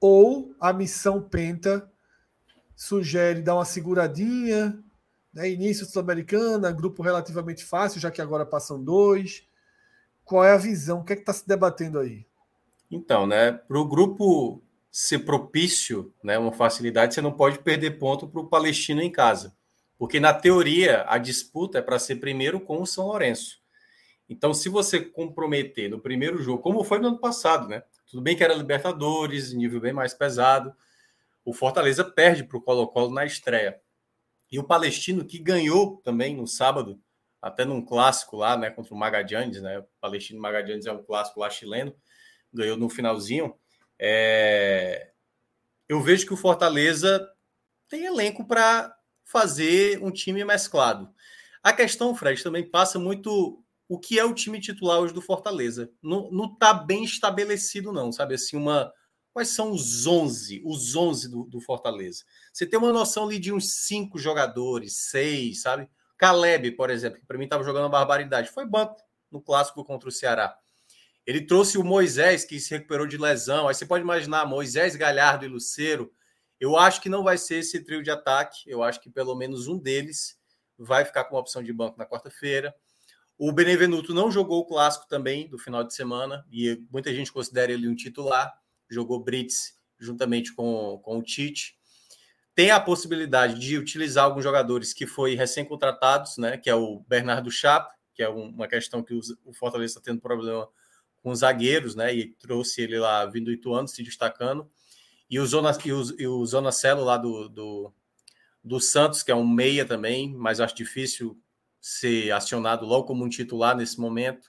Ou a missão Penta sugere dar uma seguradinha, né? início sul-americana, grupo relativamente fácil, já que agora passam dois. Qual é a visão? O que é está se debatendo aí? Então, né, para o grupo ser propício, né, uma facilidade, você não pode perder ponto para o Palestino em casa. Porque, na teoria, a disputa é para ser primeiro com o São Lourenço. Então, se você comprometer no primeiro jogo, como foi no ano passado, né? Tudo bem que era Libertadores, nível bem mais pesado. O Fortaleza perde para o Colo-Colo na estreia. E o Palestino, que ganhou também no sábado, até num clássico lá, né? Contra o Magadianes, né? O Palestino Magadianes é um clássico lá chileno, ganhou no finalzinho. É... Eu vejo que o Fortaleza tem elenco para fazer um time mesclado. A questão, Fred, também passa muito o que é o time titular hoje do Fortaleza. Não, não tá bem estabelecido, não, sabe? Assim, uma. Quais são os 11, os 11 do, do Fortaleza? Você tem uma noção ali de uns cinco jogadores, seis, sabe? Caleb, por exemplo, que para mim estava jogando uma barbaridade, foi banco no clássico contra o Ceará. Ele trouxe o Moisés, que se recuperou de lesão. Aí você pode imaginar Moisés, Galhardo e Luceiro. Eu acho que não vai ser esse trio de ataque. Eu acho que pelo menos um deles vai ficar com uma opção de banco na quarta-feira. O Benevenuto não jogou o clássico também do final de semana, e muita gente considera ele um titular. Jogou Brits juntamente com, com o Tite. Tem a possibilidade de utilizar alguns jogadores que foi recém-contratados, né? Que é o Bernardo Chapo, que é uma questão que o Fortaleza está tendo problema com os zagueiros, né? E trouxe ele lá vindo do Ituano, se destacando. E o Zona, e o, e o Zona Celo lá do, do, do Santos, que é um meia também, mas acho difícil ser acionado logo como um titular nesse momento.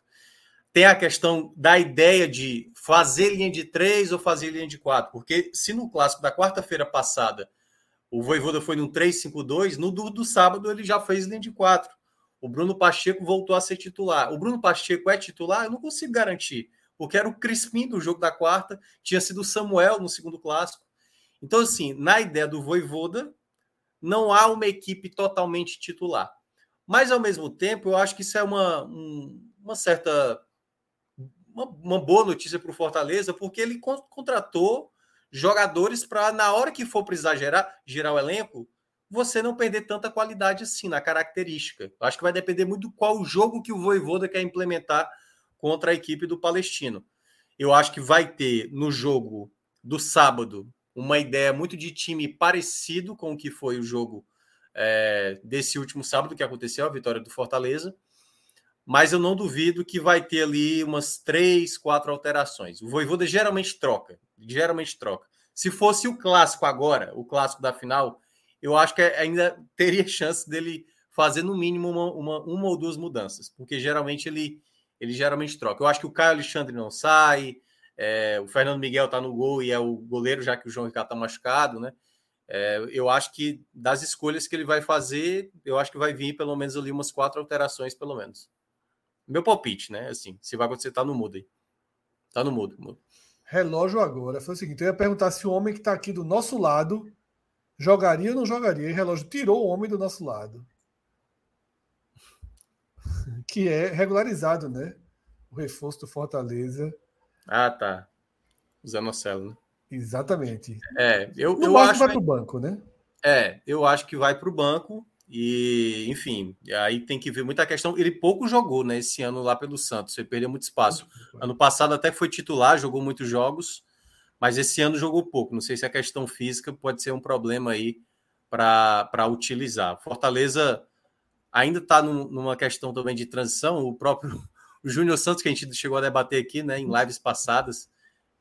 Tem a questão da ideia de fazer linha de três ou fazer linha de quatro, porque se no clássico da quarta-feira passada o Voivoda foi no 3-5-2, no do, do sábado ele já fez linha de quatro. O Bruno Pacheco voltou a ser titular. O Bruno Pacheco é titular? Eu não consigo garantir, porque era o Crispim do jogo da quarta, tinha sido o Samuel no segundo clássico. Então, assim, na ideia do Voivoda, não há uma equipe totalmente titular. Mas, ao mesmo tempo, eu acho que isso é uma, um, uma certa. Uma, uma boa notícia para o Fortaleza, porque ele contratou jogadores para, na hora que for precisar gerar, gerar o elenco, você não perder tanta qualidade assim na característica. Acho que vai depender muito qual jogo que o Voivoda quer implementar contra a equipe do Palestino. Eu acho que vai ter no jogo do sábado uma ideia muito de time parecido com o que foi o jogo é, desse último sábado que aconteceu, a vitória do Fortaleza. Mas eu não duvido que vai ter ali umas três, quatro alterações. O Voivoda geralmente troca, geralmente troca. Se fosse o clássico agora, o clássico da final, eu acho que ainda teria chance dele fazer no mínimo uma, uma, uma ou duas mudanças, porque geralmente ele, ele geralmente troca. Eu acho que o Caio Alexandre não sai, é, o Fernando Miguel tá no gol e é o goleiro, já que o João Ricardo tá machucado, né? É, eu acho que das escolhas que ele vai fazer, eu acho que vai vir pelo menos ali umas quatro alterações, pelo menos. Meu palpite, né? Assim, se vai acontecer, tá no mudo aí. Tá no mudo. mudo. Relógio agora. Foi o seguinte: eu ia perguntar se o homem que está aqui do nosso lado jogaria ou não jogaria. E relógio tirou o homem do nosso lado. Que é regularizado, né? O reforço do Fortaleza. Ah, tá. O Zanocelo, né? Exatamente. É, eu, No eu acho. vai pro banco, né? É, eu acho que vai para o banco e, enfim, aí tem que ver muita questão. Ele pouco jogou, né, esse ano lá pelo Santos, ele perdeu muito espaço. Ano passado até foi titular, jogou muitos jogos, mas esse ano jogou pouco. Não sei se a questão física pode ser um problema aí para utilizar. Fortaleza ainda está numa questão também de transição. O próprio o Júnior Santos, que a gente chegou a debater aqui né, em lives passadas,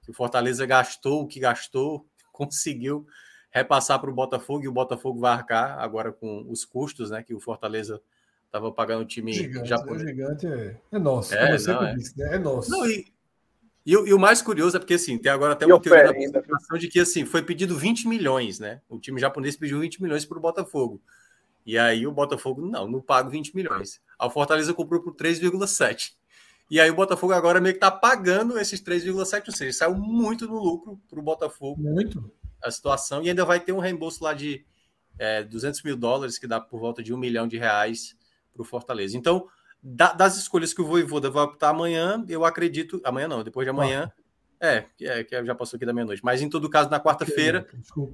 que o Fortaleza gastou o que gastou, conseguiu repassar para o Botafogo e o Botafogo vai arcar agora com os custos, né? Que o Fortaleza estava pagando o time Gigante, japonês. O gigante é, é nosso, É, não, é. disse, né? É nosso. Não, e, e, o- e o mais curioso é porque assim, tem agora até E uma o teoria da conspiração de que assim, foi pedido 20 milhões, né? O time japonês pediu 20 milhões para o Botafogo. E aí o Botafogo, não, não pago 20 milhões. A Fortaleza comprou por 3,7. E aí o Botafogo agora meio que tá pagando esses 3,7, ou seja, saiu muito no lucro para o Botafogo Muito. A situação e ainda vai ter um reembolso lá de é, 200 mil dólares, que dá por volta de um milhão de reais para o Fortaleza. Então, da- das escolhas que o Voivoda vai optar amanhã, eu acredito. Amanhã não, depois de amanhã. É, que é, que já passou aqui da meia-noite. Mas em todo caso, na quarta-feira,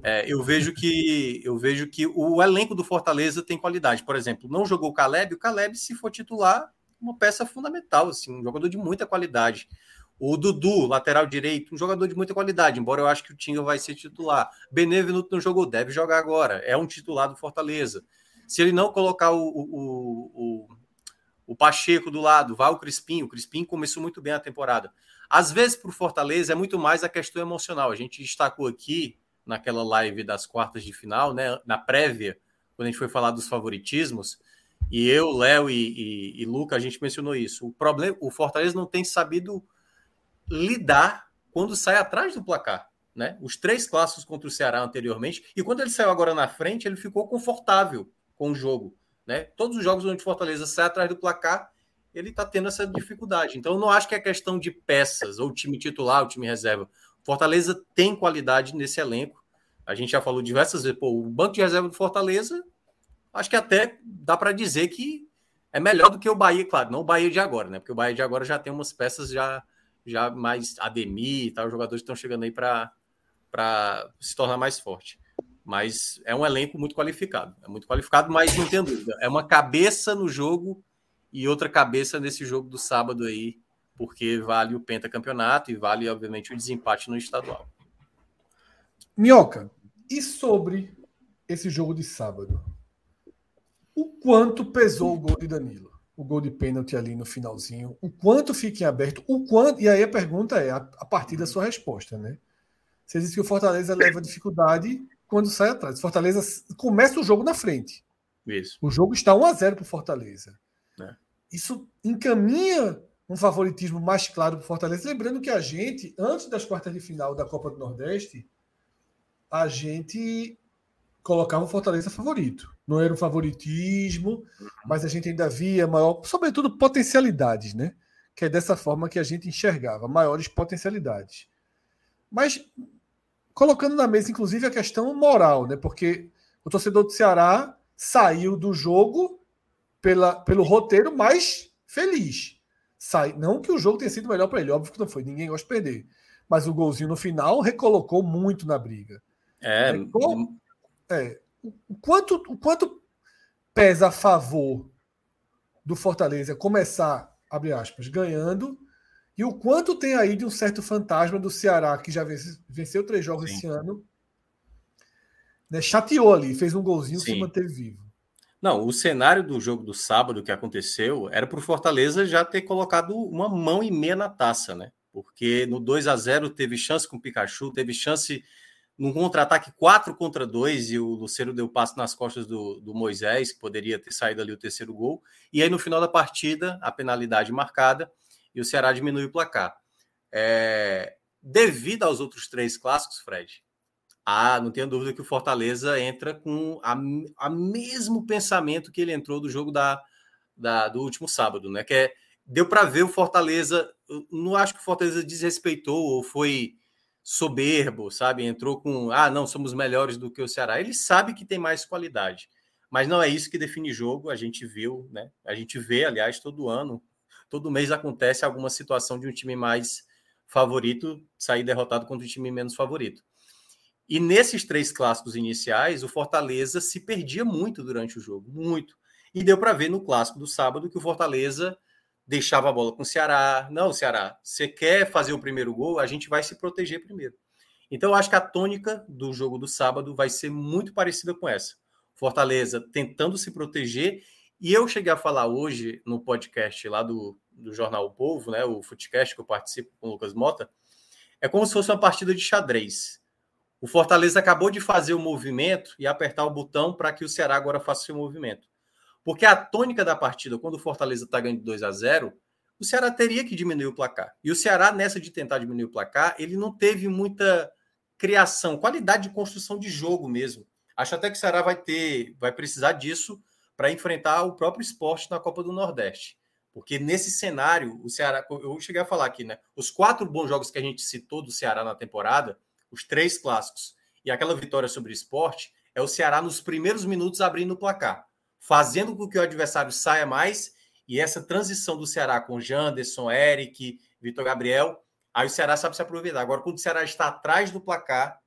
é, eu vejo que eu vejo que o elenco do Fortaleza tem qualidade. Por exemplo, não jogou o Caleb, o Caleb, se for titular, uma peça fundamental, assim, um jogador de muita qualidade. O Dudu, lateral direito, um jogador de muita qualidade, embora eu acho que o Tinga vai ser titular. Benevenuto não jogou, deve jogar agora. É um titular do Fortaleza. Se ele não colocar o, o, o, o Pacheco do lado, vai o Crispim. O Crispim começou muito bem a temporada. Às vezes, para o Fortaleza, é muito mais a questão emocional. A gente destacou aqui naquela live das quartas de final, né, na prévia, quando a gente foi falar dos favoritismos, e eu, Léo e, e, e Luca, a gente mencionou isso. O problema, o Fortaleza não tem sabido lidar quando sai atrás do placar. Né? Os três clássicos contra o Ceará anteriormente, e quando ele saiu agora na frente, ele ficou confortável com o jogo. Né? Todos os jogos onde Fortaleza sai atrás do placar, ele está tendo essa dificuldade. Então, eu não acho que é questão de peças, ou time titular, ou time reserva. Fortaleza tem qualidade nesse elenco. A gente já falou diversas vezes, pô, o banco de reserva do Fortaleza, acho que até dá para dizer que é melhor do que o Bahia, claro, não o Bahia de agora, né? Porque o Bahia de agora já tem umas peças já, já mais Ademir e tal, jogadores estão chegando aí para se tornar mais forte. Mas é um elenco muito qualificado. É muito qualificado, mas não tem dúvida. É uma cabeça no jogo e outra cabeça nesse jogo do sábado aí, porque vale o pentacampeonato e vale, obviamente, o desempate no estadual. Minhoca, e sobre esse jogo de sábado? O quanto pesou o gol de Danilo? O gol de pênalti ali no finalzinho. O quanto fica em aberto? O quanto... E aí a pergunta é, a, a partir da sua resposta, né? Você disse que o Fortaleza leva dificuldade quando sai atrás. O Fortaleza começa o jogo na frente. Isso. O jogo está 1 a 0 para o Fortaleza. É. Isso encaminha um favoritismo mais claro para o Fortaleza. Lembrando que a gente, antes das quartas de final da Copa do Nordeste, a gente colocava o Fortaleza favorito. Não era um favoritismo, mas a gente ainda via maior, sobretudo potencialidades, né? Que é dessa forma que a gente enxergava, maiores potencialidades. Mas colocando na mesa, inclusive, a questão moral, né? Porque o torcedor do Ceará saiu do jogo pela, pelo roteiro mais feliz. Sai, não que o jogo tenha sido melhor para ele, óbvio que não foi, ninguém gosta de perder. Mas o golzinho no final recolocou muito na briga. É, é, o quanto, o quanto pesa a favor do Fortaleza começar, abre aspas, ganhando, e o quanto tem aí de um certo fantasma do Ceará, que já vence- venceu três jogos Sim. esse ano, né, chateou ali, fez um golzinho e se Sim. manteve vivo. Não, o cenário do jogo do sábado que aconteceu era para o Fortaleza já ter colocado uma mão e meia na taça, né? Porque no 2 a 0 teve chance com o Pikachu, teve chance num contra-ataque 4 contra 2 e o Luceiro deu passo nas costas do, do Moisés, que poderia ter saído ali o terceiro gol. E aí no final da partida, a penalidade marcada e o Ceará diminui o placar. É, devido aos outros três clássicos, Fred, ah, não tenho dúvida que o Fortaleza entra com a mesmo pensamento que ele entrou do jogo da, da- do último sábado, né? Que é deu para ver o Fortaleza. Não acho que o Fortaleza desrespeitou ou foi soberbo, sabe? Entrou com, ah, não, somos melhores do que o Ceará. Ele sabe que tem mais qualidade, mas não é isso que define jogo. A gente viu, né? A gente vê, aliás, todo ano, todo mês acontece alguma situação de um time mais favorito sair derrotado contra um time menos favorito. E nesses três clássicos iniciais, o Fortaleza se perdia muito durante o jogo, muito. E deu para ver no clássico do sábado que o Fortaleza deixava a bola com o Ceará. Não, Ceará, você quer fazer o primeiro gol, a gente vai se proteger primeiro. Então, eu acho que a tônica do jogo do sábado vai ser muito parecida com essa. Fortaleza tentando se proteger. E eu cheguei a falar hoje no podcast lá do, do Jornal o Povo, né, o Footcast que eu participo com o Lucas Mota, é como se fosse uma partida de xadrez. O Fortaleza acabou de fazer o movimento e apertar o botão para que o Ceará agora faça o movimento. Porque a tônica da partida, quando o Fortaleza está ganhando 2 a 0 o Ceará teria que diminuir o placar. E o Ceará, nessa de tentar diminuir o placar, ele não teve muita criação, qualidade de construção de jogo mesmo. Acho até que o Ceará vai ter, vai precisar disso para enfrentar o próprio esporte na Copa do Nordeste. Porque nesse cenário, o Ceará, eu cheguei a falar aqui, né? Os quatro bons jogos que a gente citou do Ceará na temporada, os três clássicos e aquela vitória sobre o esporte, é o Ceará nos primeiros minutos abrindo o placar fazendo com que o adversário saia mais. E essa transição do Ceará com Janderson, Eric, Vitor Gabriel, aí o Ceará sabe se aproveitar. Agora, quando o Ceará está atrás do placar,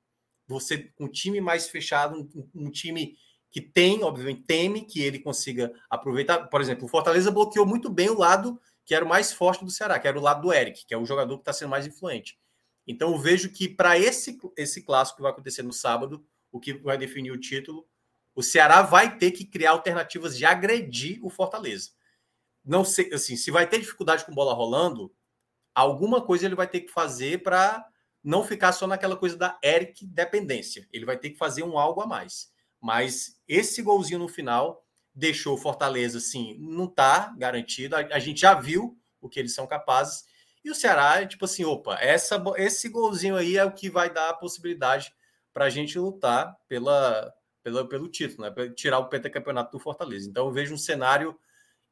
você com um time mais fechado, um, um, time que tem, obviamente, teme que ele consiga aproveitar. Por exemplo, o Fortaleza bloqueou muito bem o lado que era o mais forte do Ceará, que era o lado do Eric, que é o jogador que está sendo mais influente. Então, eu vejo que para esse, esse clássico que vai acontecer no sábado, o que vai definir o título o Ceará vai ter que criar alternativas de agredir o Fortaleza. Não sei, assim, se vai ter dificuldade com bola rolando, alguma coisa ele vai ter que fazer para não ficar só naquela coisa da Eric dependência. Ele vai ter que fazer um algo a mais. Mas esse golzinho no final deixou o Fortaleza assim, não tá garantido. A, a, gente já viu o que eles são capazes. E o Ceará tipo assim, opa, essa, esse golzinho aí é o que vai dar a possibilidade para a gente lutar pela, pelo, pelo título, né? Para tirar o pentacampeonato do Fortaleza. Então eu vejo um cenário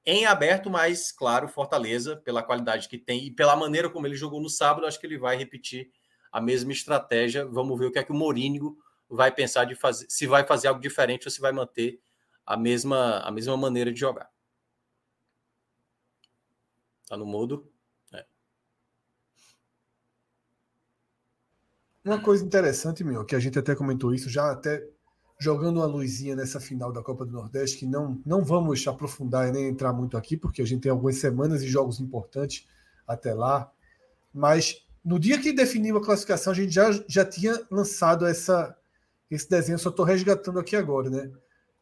em aberto, mas claro, Fortaleza, pela qualidade que tem e pela maneira como ele jogou no sábado, acho que ele vai repetir a mesma estratégia. Vamos ver o que é que o Mourinho vai pensar de fazer, se vai fazer algo diferente ou se vai manter a mesma, a mesma maneira de jogar. Tá no mudo? É. Uma coisa interessante, meu, que a gente até comentou isso, já até jogando uma luzinha nessa final da Copa do Nordeste, que não, não vamos aprofundar e nem entrar muito aqui, porque a gente tem algumas semanas e jogos importantes até lá. Mas no dia que definiu a classificação, a gente já, já tinha lançado essa, esse desenho, só estou resgatando aqui agora, né?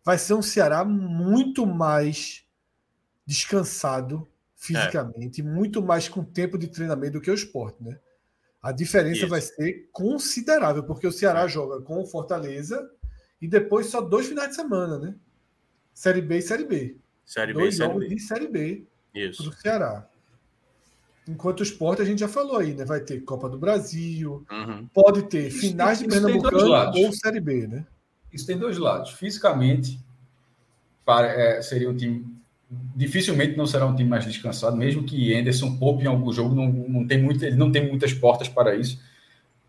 Vai ser um Ceará muito mais descansado fisicamente, é. muito mais com tempo de treinamento do que o esporte, né? A diferença Isso. vai ser considerável, porque o Ceará joga com o Fortaleza e depois só dois finais de semana, né? Série B e Série B. Série dois B, jogos série de Série B Isso. do Ceará. Enquanto o esporte, a gente já falou aí, né? Vai ter Copa do Brasil, uhum. pode ter isso, finais de Pernambucano ou Série B, né? Isso tem dois lados. Fisicamente, para, é, seria um time. Dificilmente não será um time mais descansado, mesmo que Anderson poupe em algum jogo, não, não tem muito, ele não tem muitas portas para isso.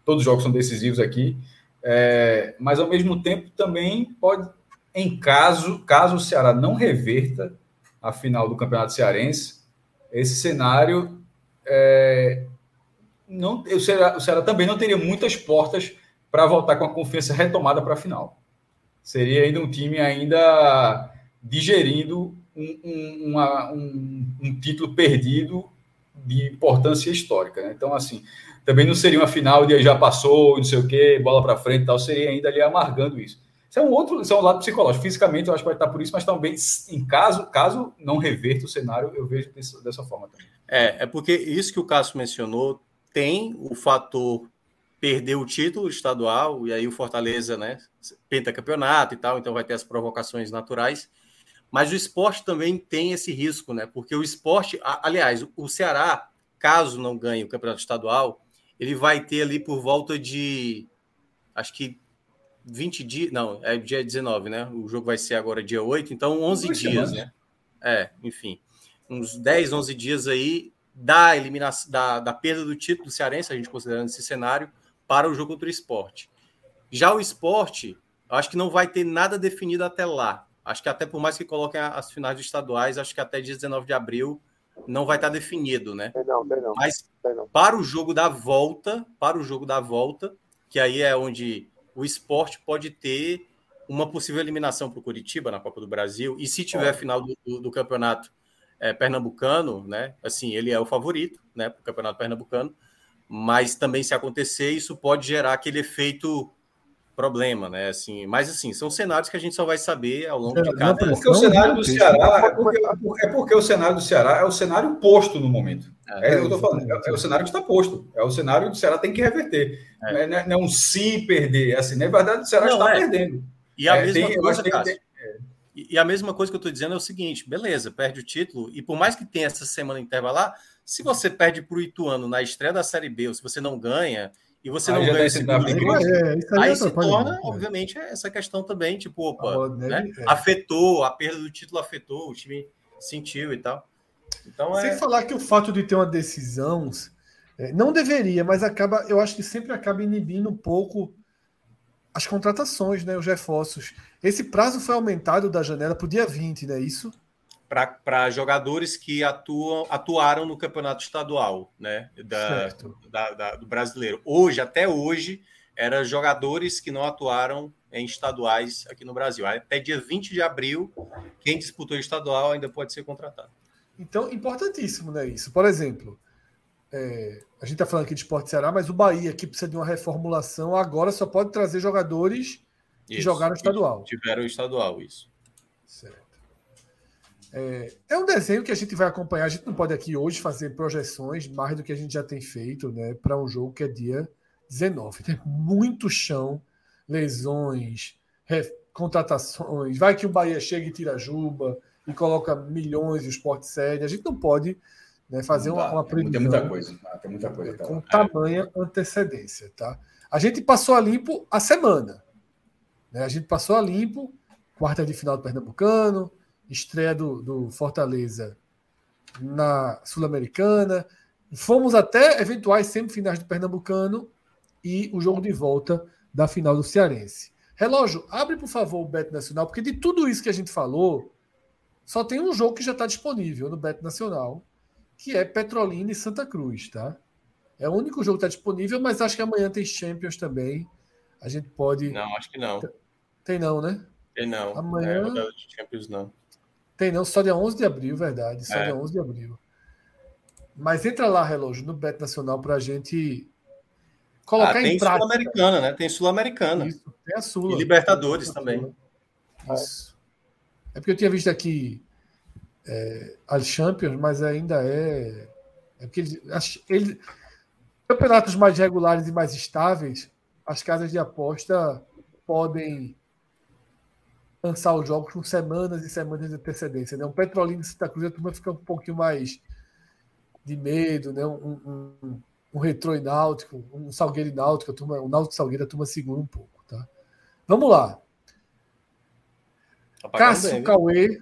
Todos os jogos são decisivos aqui. É, mas ao mesmo tempo também pode, em caso, caso o Ceará não reverta a final do Campeonato Cearense, esse cenário é, não, o, Ceará, o Ceará também não teria muitas portas para voltar com a confiança retomada para a final. Seria ainda um time ainda digerindo um, um, uma, um, um título perdido de importância histórica. Né? Então, assim, também não seria uma final de já passou, não sei o quê, bola para frente e tal, seria ainda ali amargando isso. Isso é um outro, isso é um lado psicológico. Fisicamente, eu acho que vai estar por isso, mas também, em caso, caso não reverta o cenário, eu vejo dessa, dessa forma também. É, é porque isso que o Cássio mencionou tem o fator perder o título estadual, e aí o Fortaleza, né, penta campeonato e tal, então vai ter as provocações naturais. Mas o esporte também tem esse risco, né? Porque o esporte, aliás, o Ceará, caso não ganhe o campeonato estadual, ele vai ter ali por volta de acho que 20 dias, não, é dia 19, né? O jogo vai ser agora dia 8, então 11 Duas dias, semanas. né? É, enfim. uns 10, 11 dias aí da eliminação da, da perda do título do Cearense, a gente considerando esse cenário, para o jogo contra o esporte. Já o esporte, eu acho que não vai ter nada definido até lá. Acho que até por mais que coloquem as finais estaduais, acho que até dia 19 de abril não vai estar definido, né? Não, não, Mas para o jogo da volta, para o jogo da volta, que aí é onde o esporte pode ter uma possível eliminação para o Curitiba na Copa do Brasil, e se tiver final do, do, do campeonato é, pernambucano, né? Assim, ele é o favorito, né? Para o campeonato pernambucano, mas também se acontecer, isso pode gerar aquele efeito problema, né? Assim, mas assim, são cenários que a gente só vai saber ao longo de cada. É porque o cenário do Ceará é porque, é porque o cenário do Ceará é o cenário posto no momento. É, é que eu estou falando. É, é, o cenário que está posto. É o cenário do Ceará tem que reverter. É. Não, é, não é um se perder. Assim, na verdade, o Ceará não, está é. perdendo. E a mesma tem, coisa, tem, e a mesma coisa que eu estou dizendo é o seguinte: beleza, perde o título, e por mais que tenha essa semana intervalar, se você perde para o Ituano na estreia da Série B, ou se você não ganha, e você aí não ganha esse é, aí, aí se torna, obviamente, essa questão também, tipo, opa, né? é. afetou, a perda do título afetou, o time sentiu e tal. Então, Sem é... falar que o fato de ter uma decisão é, não deveria, mas acaba, eu acho que sempre acaba inibindo um pouco as contratações, né, os reforços. Esse prazo foi aumentado da janela para o dia 20, não é isso? Para jogadores que atuam, atuaram no campeonato estadual, né? Da, da, da, do brasileiro. Hoje, até hoje, eram jogadores que não atuaram em estaduais aqui no Brasil. Até dia 20 de abril, quem disputou estadual ainda pode ser contratado. Então, importantíssimo, né? Isso. Por exemplo, é, a gente está falando aqui de Esporte Ceará, mas o Bahia, que precisa de uma reformulação, agora só pode trazer jogadores que isso, jogaram estadual. Tiveram estadual, isso. Certo. É, é, um desenho que a gente vai acompanhar. A gente não pode aqui hoje fazer projeções mais do que a gente já tem feito né, para um jogo que é dia 19. Tem muito chão, lesões, contratações. Vai que o Bahia chega e tira a juba e coloca milhões de esporte sério. A gente não pode né, fazer uma, uma previsão. Tem muita coisa. Ah, tem muita coisa com lá. tamanha antecedência. Tá? A gente passou a limpo a semana. Né? A gente passou a limpo, quarta de final do Pernambucano, estreia do, do Fortaleza na Sul-Americana. Fomos até eventuais semifinais do Pernambucano e o jogo de volta da final do Cearense. Relógio, abre por favor o Bet Nacional, porque de tudo isso que a gente falou, só tem um jogo que já está disponível no Bet Nacional, que é Petrolina e Santa Cruz, tá? É o único jogo que está disponível, mas acho que amanhã tem Champions também. A gente pode. Não, acho que não. Tem não, né? Tem não. Amanhã. É, de Champions não. Tem não, só dia 11 de abril, verdade. Só é. dia 11 de abril. Mas entra lá, relógio, no Bet Nacional para a gente colocar ah, em prática. Tem Sul-Americana, né? Tem Sul-Americana. Isso, tem a Sula. E Libertadores também. Isso. É porque eu tinha visto aqui é, as Champions, mas ainda é. é porque eles, eles, campeonatos mais regulares e mais estáveis, as casas de aposta podem lançar os jogos com semanas e semanas de antecedência. Né? Um Petrolina e Santa Cruz, a turma fica um pouquinho mais de medo, né? um, um, um retrô náutico, um Salgueiro náutico, a turma, um náutico Salgueiro, a turma segura um pouco. Tá? Vamos lá. Cássio Cauê,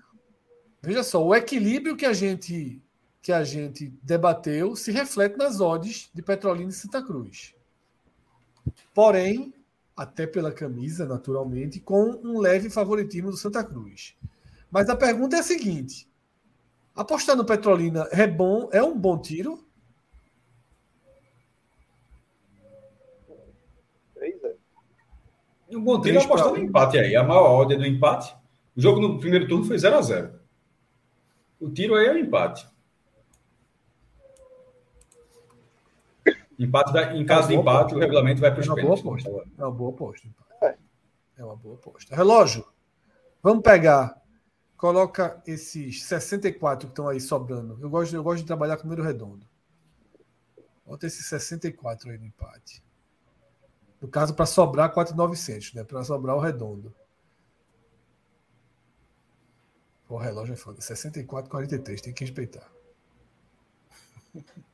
Veja só, o equilíbrio que a gente que a gente debateu se reflete nas odds de Petrolina e Santa Cruz. Porém, até pela camisa, naturalmente, com um leve favoritismo do Santa Cruz. Mas a pergunta é a seguinte: apostar no Petrolina é bom, é um bom tiro? Um bom tiro é apostar no empate aí. A maior odd é do empate. O jogo no primeiro turno foi 0 a 0 o tiro aí é o empate. Empate da, em caso é de empate, o regulamento vai para os é pênaltis. Aposta. É uma boa aposta. É. é uma boa aposta. Relógio, vamos pegar. Coloca esses 64 que estão aí sobrando. Eu gosto, eu gosto de trabalhar com número redondo. Bota esses 64 aí no empate. No caso, para sobrar 4,900, né? Para sobrar o redondo. O relógio é foda. 64, 43. Tem que respeitar.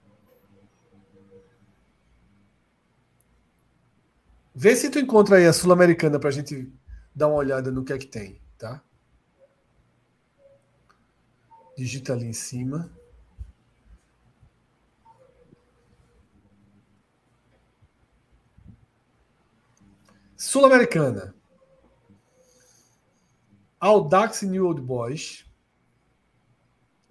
Vê se tu encontra aí a Sul-Americana pra gente dar uma olhada no que é que tem, tá? Digita ali em cima. Sul-Americana. Audax New Old Boys.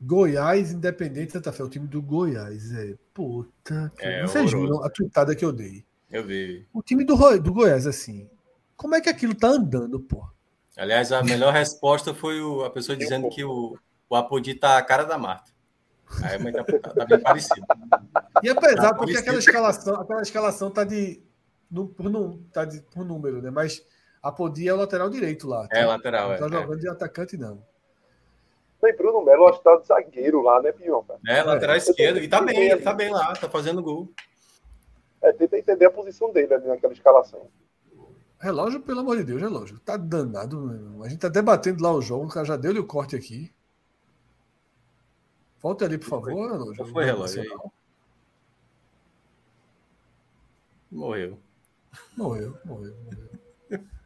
Goiás Independente Santa Fé, o time do Goiás. É, puta. É, Vocês viram a tuitada que eu dei. Eu vi. O time do, do Goiás, assim. Como é que aquilo tá andando, pô? Aliás, a melhor resposta foi o- a pessoa dizendo que o, o Apodi tá a cara da Marta. Aí, mas tá, tá- tá bem parecido. E apesar, Tá porque parecido. aquela escalação, aquela escalação tá de. No, por, num- tá de por número, né? Mas a Podi é o lateral direito lá. É, lateral, Não é. tá jogando de atacante, não. Tem Bruno Melo, acho que tá de zagueiro lá, né, Pionca? É, lateral esquerdo. E tá bem, ele tá bem lá, tá fazendo gol. É, tenta entender a posição dele ali naquela escalação. Relógio, pelo amor de Deus, relógio. Tá danado, meu. A gente tá debatendo lá o jogo, o cara já deu-lhe o corte aqui. Volta ali, por favor, relógio. Qual foi, relógio? Aí. Morreu. Morreu, morreu, morreu.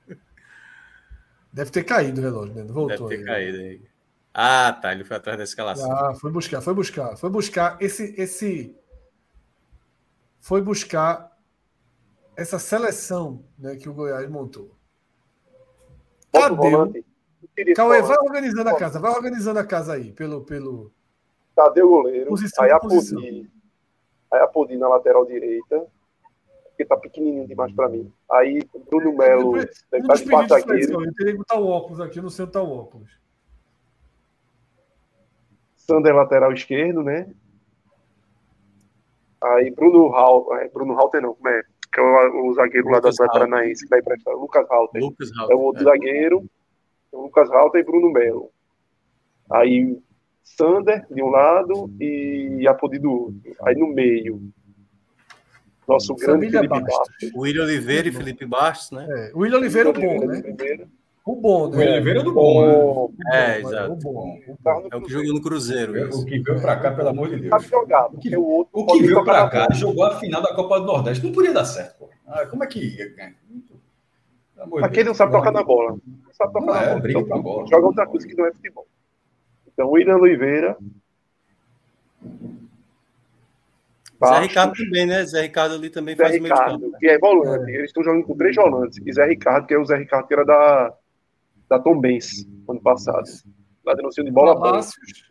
Deve ter caído o relógio, né? Voltou Deve ter aí. caído aí. Ah, tá. Ele foi atrás da escalação. Ah, foi buscar, foi buscar, foi buscar esse, esse, foi buscar essa seleção, né, que o Goiás montou. Tadeu, Cauê, vai organizando a casa, vai organizando a casa aí, pelo, pelo. Tadeu goleiro. Posição aí a. Podi. Aí a Podi na lateral direita. Porque tá pequenininho demais pra mim. Aí Bruno Melo Um estar de. Cauê, eu teria que botar o óculos aqui, eu não sei onde tá o óculos. Sander lateral esquerdo, né? Aí Bruno Hal, é, Bruno Halter não, como é? Que é o, o zagueiro lá Lucas Atlético Halter. Paranaense que tá emprestado. Lucas Halter. Lucas É o outro zagueiro. É o Lucas Halter e Bruno Melo. Aí Sander de um lado e Apodi do outro. Aí no meio. Nosso grande Felipe Bastos. Bastos. Oliveira Oliveira e Felipe Bastos, né? É, o William Oliveira, o bom, né? Primeiro. O bom, O né? Oliveira é do bom, né? Bom, É, O exato. o bom. no É o que jogou no Cruzeiro. O isso. que veio pra cá, pelo amor de Deus. Sabe jogar, porque o outro O que veio pra cá jogou a final da Copa do Nordeste. Não podia dar certo, pô. Ah, como é que ia, cara? Aquele não sabe tocar na bola. Não sabe tocar Não na é, bola. briga Então, pra bola. Joga outra coisa que não é futebol. Então, William Oliveira. Zé Bastos, Ricardo também, né? Zé Ricardo ali também Zé faz o meio de campo. Ricardo, que é volante. Eles estão jogando com três volantes. E Zé Ricardo, que é o Zé Ricardo que era da, da Tom Benz, ano passado. Lá denunciando de bola bola. Palácios.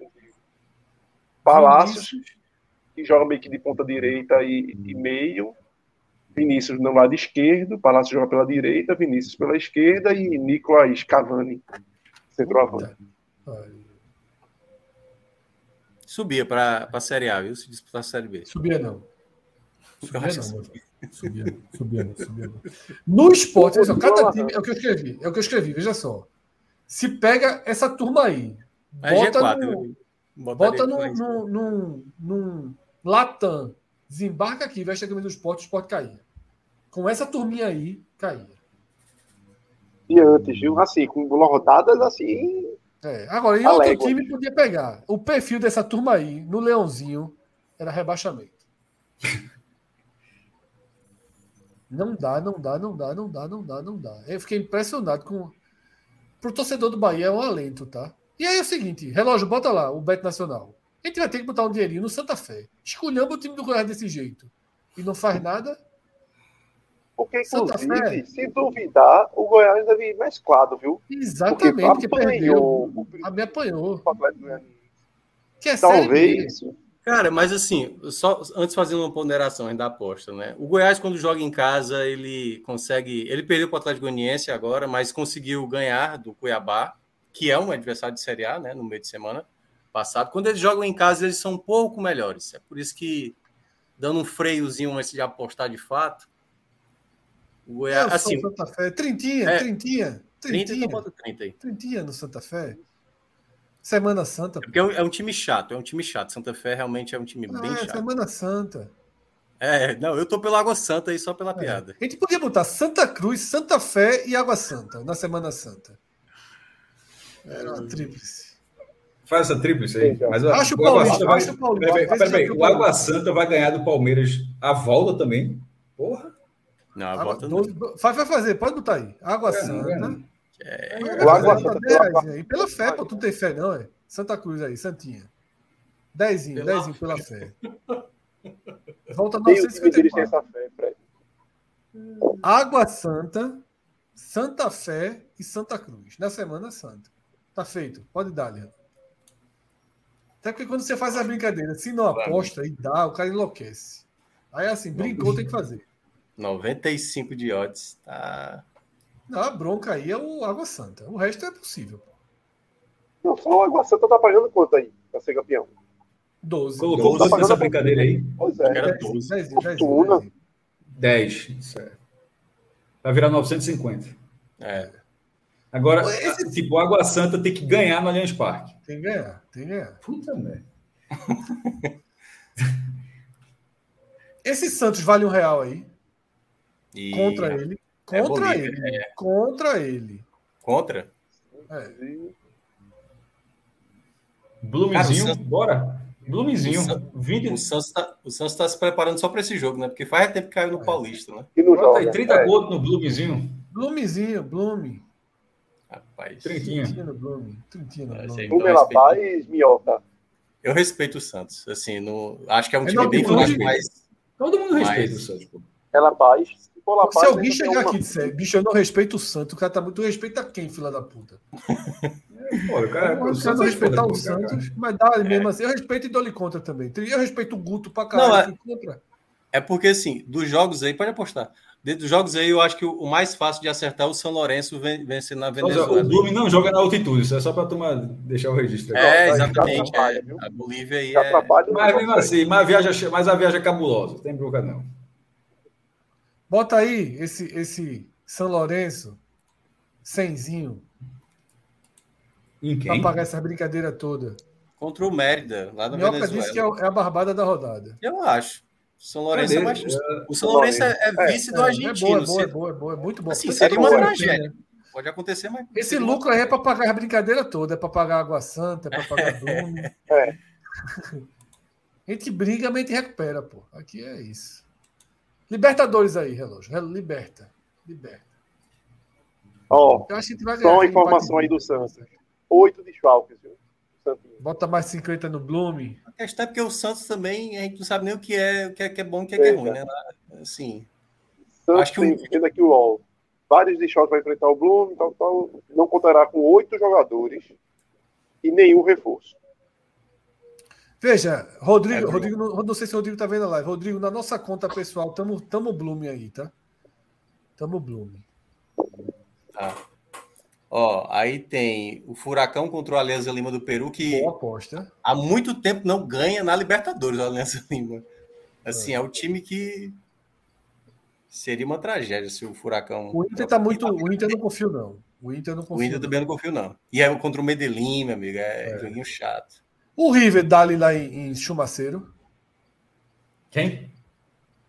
Palácios, Vinícius. que joga meio que de ponta direita e, e meio. Vinícius no lado esquerdo. Palácios joga pela direita. Vinícius pela esquerda. E Nicolas Cavani, centroavante. Ai, Subia para a Série A, viu? Se disputar a Série B. Subia não. Subia não, mano. Subia não, subia não, subia não. No esporte, só, cada time, é o que eu escrevi, é o que eu escrevi, veja só. Se pega essa turma aí, É bota G4. no, bota aí. num, num, num Latam, desembarca aqui, veste a camisa do esporte, o esporte caía. Com essa turminha aí, caía. E antes, viu? Assim, com rodadas assim. É, agora, em A outro légua. time podia pegar. O perfil dessa turma aí, no Leãozinho, era rebaixamento. Não dá, não dá, não dá, não dá, não dá, não dá. Eu fiquei impressionado com. Pro torcedor do Bahia é um alento, tá? E aí é o seguinte, relógio, bota lá, o Bet Nacional. A gente vai ter que botar um dinheirinho no Santa Fé. Escolhamos o time do Goiás desse jeito. E não faz nada. Porque, Santa inclusive, Fé. se duvidar, o Goiás deve ir mesclado, viu? Exatamente, porque, perdeu. apanhou o A me apanhou. o Atlético Goianiense. Que é. Talvez. Cara, mas assim, só antes fazendo uma ponderação ainda da aposta, né? O Goiás, quando joga em casa, ele consegue. Ele perdeu para o Atlético Goianiense agora, mas conseguiu ganhar do Cuiabá, que é um adversário de Série A, né? No meio de semana passado. Quando eles jogam em casa, eles são um pouco melhores. É por isso que, dando um freiozinho antes de apostar de fato, o Goiás. Assim, Santa Fé. Trintinha, É. trintinha. 30 Trintinha. então bota 30 aí. Trintinha no Santa Fé. Semana Santa. Porque é um, é um time chato, é um time chato. Santa Fé realmente é um time Ah, bem é, chato. Semana Santa. É, não, eu tô pela Água Santa aí só pela É. piada. A gente podia botar Santa Cruz, Santa Fé e Água Santa na Semana Santa. Era uma tríplice. Faz essa tríplice aí. Mas, Acho o Água Paulista, Santa vai- acho o Paulista. Peraí, peraí, peraí. O Água. Santa vai ganhar do Palmeiras a volta também. Porra. Não, a Água- volta não. doze- vai, vai fazer, pode botar aí. Água É, Santa. não, O Água Santa. Pela fé, pô, tu não tem fé, não, é? Santa Cruz aí, Santinha. Dezinho, pela... dezinho pela fé. Volta 974. essa fé, Fred. Água Santa, Santa Fé e Santa Cruz. Na Semana Santa. Tá feito. Pode dar, Leandro. Até porque quando você faz a brincadeira, se não aposta e dá, o cara enlouquece. Aí assim, brincou, tem que fazer. 95 de odds. Tá. Não, a bronca aí é o Água Santa. O resto é possível. Não, só o Água Santa tá pagando quanto aí pra ser campeão? 12. Colocou 12 nessa brincadeira aí? Pois é. Era 12. 10, 10, 10, 10. 10. Isso é. Vai virar 950. É. Agora, Esse... tipo, o Água Santa tem que ganhar no Allianz Parque. Tem que ganhar, tem que ganhar. Puta merda. Esse Santos vale um real aí. E... Contra ele. É contra é ele. É. Contra ele. Contra? É. Blumezinho, Santos... bora. Blumezinho. O, 20... o Santos está tá se preparando só para esse jogo, né? Porque faz tempo que caiu no é. Paulista, né? E no jogo, aí, 30 é. gols no Blumezinho. Blumezinho, Blume. Rapaz. Trintinha. Trintinha no Blume. Trintinha no Blume. Blume, La Paz, Minhoca. Eu respeito o Santos. Assim, no... acho que é um é time bem forte, mas. Todo mundo respeita mas... o Santos, pô. É La Paz. Paz, Se alguém chegar uma... aqui e disser, bicho, eu não respeito o Santos, o cara tá muito. respeita quem, fila da puta? Pô, o cara, eu não respeitar o Santos, mas dá é. mesmo assim. Eu respeito e dou-lhe contra também. Eu respeito o Guto pra caralho. Não, é... é porque, assim, dos jogos aí, pode apostar. Dentro dos jogos aí, eu acho que o mais fácil de acertar é o São Lourenço vencendo na Venezuela. O Blume não joga na altitude, isso é só para tomar, deixar o registro. É, exatamente. É. A Bolívia aí é... Mas mesmo assim, mas a, viagem, mas a viagem é cabulosa, não tem bronca não. Bota aí esse, esse São Lourenço, cenzinho. Em quem? Pra pagar essa brincadeira toda. Contra o Mérida, lá da Minhoca Venezuela. disse que é, é a barbada da rodada. Eu acho. São Lourenço é mais... O São Lourenço é, é vice do argentino. É boa, é boa, é boa, é muito bom. Assim, seria uma tragédia. Pode acontecer, mas. Esse lucro aí é para pagar a brincadeira toda, é para pagar Água Santa, é para pagar Blume. É. A gente briga, mas a gente recupera, pô. Aqui é isso. Libertadores aí, relógio. Liberta. Liberta. Ó, oh, só uma informação aí do Santos. Oito desfalques, viu? Bota mais 50 no Bloom. A questão é porque o Santos também, a gente não sabe nem o que é, o que é, que é bom e o que é, que é ruim, né? Assim. Santos acho que tem, vendo aqui o UOL, vários desfalques para enfrentar o Bloom, tal, tal, não contará com oito jogadores e nenhum reforço. Veja, Rodrigo, é, Rodrigo não, não, sei se o Rodrigo tá vendo a live. Rodrigo, na nossa conta pessoal, tamo, tamo Bloom aí, tá? Tamo Bloom. Tá. Ó, aí tem o Furacão contra o Alianza Lima do Peru, que Boa aposta. há muito tempo não ganha na Libertadores, o Alianza Lima. Assim, é. é o time que seria uma tragédia se o Furacão. O Inter tá muito. O Inter não confio, não. O Inter não confio. O Inter também não confio, não. E é contra o Medellín, meu amigo, é, é. joguinho chato. O River dá-lhe lá em, em Chumaceiro. Quem?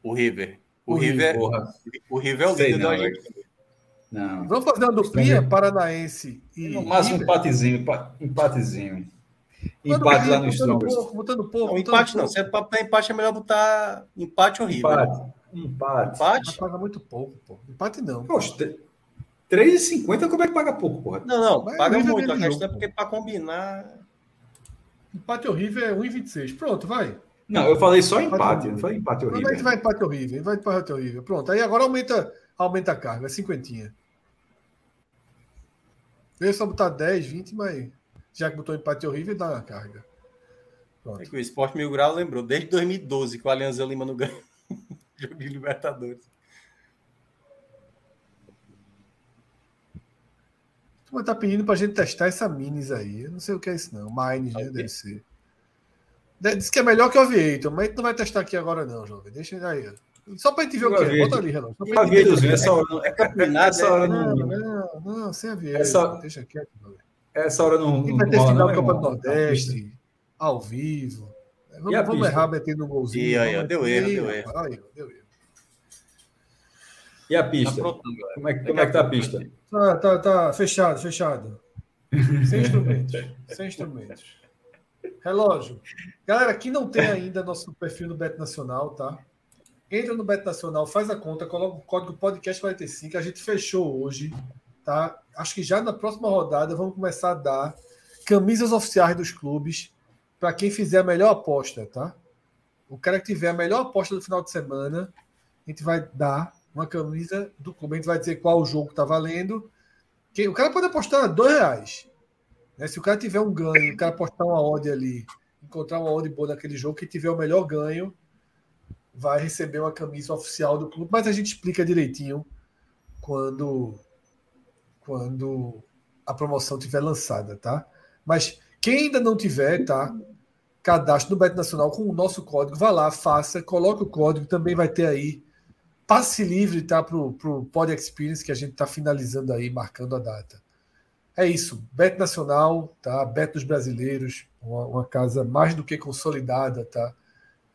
O River. O, o River, River o River é o líder da Argentina. Não. Vamos fazer uma duplinha paranaense e. No máximo um empatezinho, empatezinho. Empate lá no Strongest. Pouco, botando pouco. Não, empate pouco. não. Se é para empate, é melhor botar empate horrível. Empate. Empate. empate? paga muito pouco, pô. Empate não. Poxa, 3,50 como é que paga pouco, porra? Não, não, Mas paga muito. A questão é porque para combinar. Empate horrível é 1,26. Pronto, vai. Não, eu falei só empate, empate não falei empate horrível. Mas vai empate horrível, vai empate horrível. Pronto, aí agora aumenta, aumenta a carga, é cinquentinha. Eu ia só botar 10, 20, mas já que botou empate horrível, dá uma carga. Pronto. É que o Esporte Mil Grau lembrou, desde 2012 que o Alianza Lima não ganha jogo de Libertadores. Tu tá pedindo pra gente testar essa minis aí. Eu não sei o que é isso, não. Mines, né? Deve ser. Diz que é melhor que o Aviator, mas a gente não vai testar aqui agora, não, jovem. Deixa ele aí. Só para a gente ver o que é. Bota ali, Renan. Só pra gente ver. Essa hora, é campeonato, essa hora não. Não, não, sem avião. Essa, deixa quieto. Essa hora não. E vai ter final Copa do Nordeste, ao vivo. Vamos, vamos errar metendo um golzinho. E aí, deu erro, deu erro. Aí, deu erro. E a pista? Tá pronto, como, é, como é que tá a pista? Tá, tá, tá fechado, fechado. Sem instrumentos. sem instrumentos. Relógio. Galera, aqui não tem ainda nosso perfil no Bet Nacional, tá? entra no Beto Nacional, faz a conta, coloca o código podcast 45. A gente fechou hoje, tá? Acho que já na próxima rodada vamos começar a dar camisas oficiais dos clubes para quem fizer a melhor aposta, tá? O cara que tiver a melhor aposta do final de semana, a gente vai dar uma camisa do clube. A gente vai dizer qual o jogo está valendo. O cara pode apostar dois reais. Né? Se o cara tiver um ganho, o cara apostar uma odd ali, encontrar uma odd boa naquele jogo, quem tiver o melhor ganho vai receber uma camisa oficial do clube. Mas a gente explica direitinho quando, quando a promoção tiver lançada, tá? Mas quem ainda não tiver, tá? Cadastro no Bet Nacional com o nosso código. Vá lá, faça, coloque o código. Também vai ter aí passe livre, tá? Para o Pod Experience que a gente está finalizando aí, marcando a data. É isso. Bet Nacional, tá? Bet dos brasileiros, uma, uma casa mais do que consolidada, tá?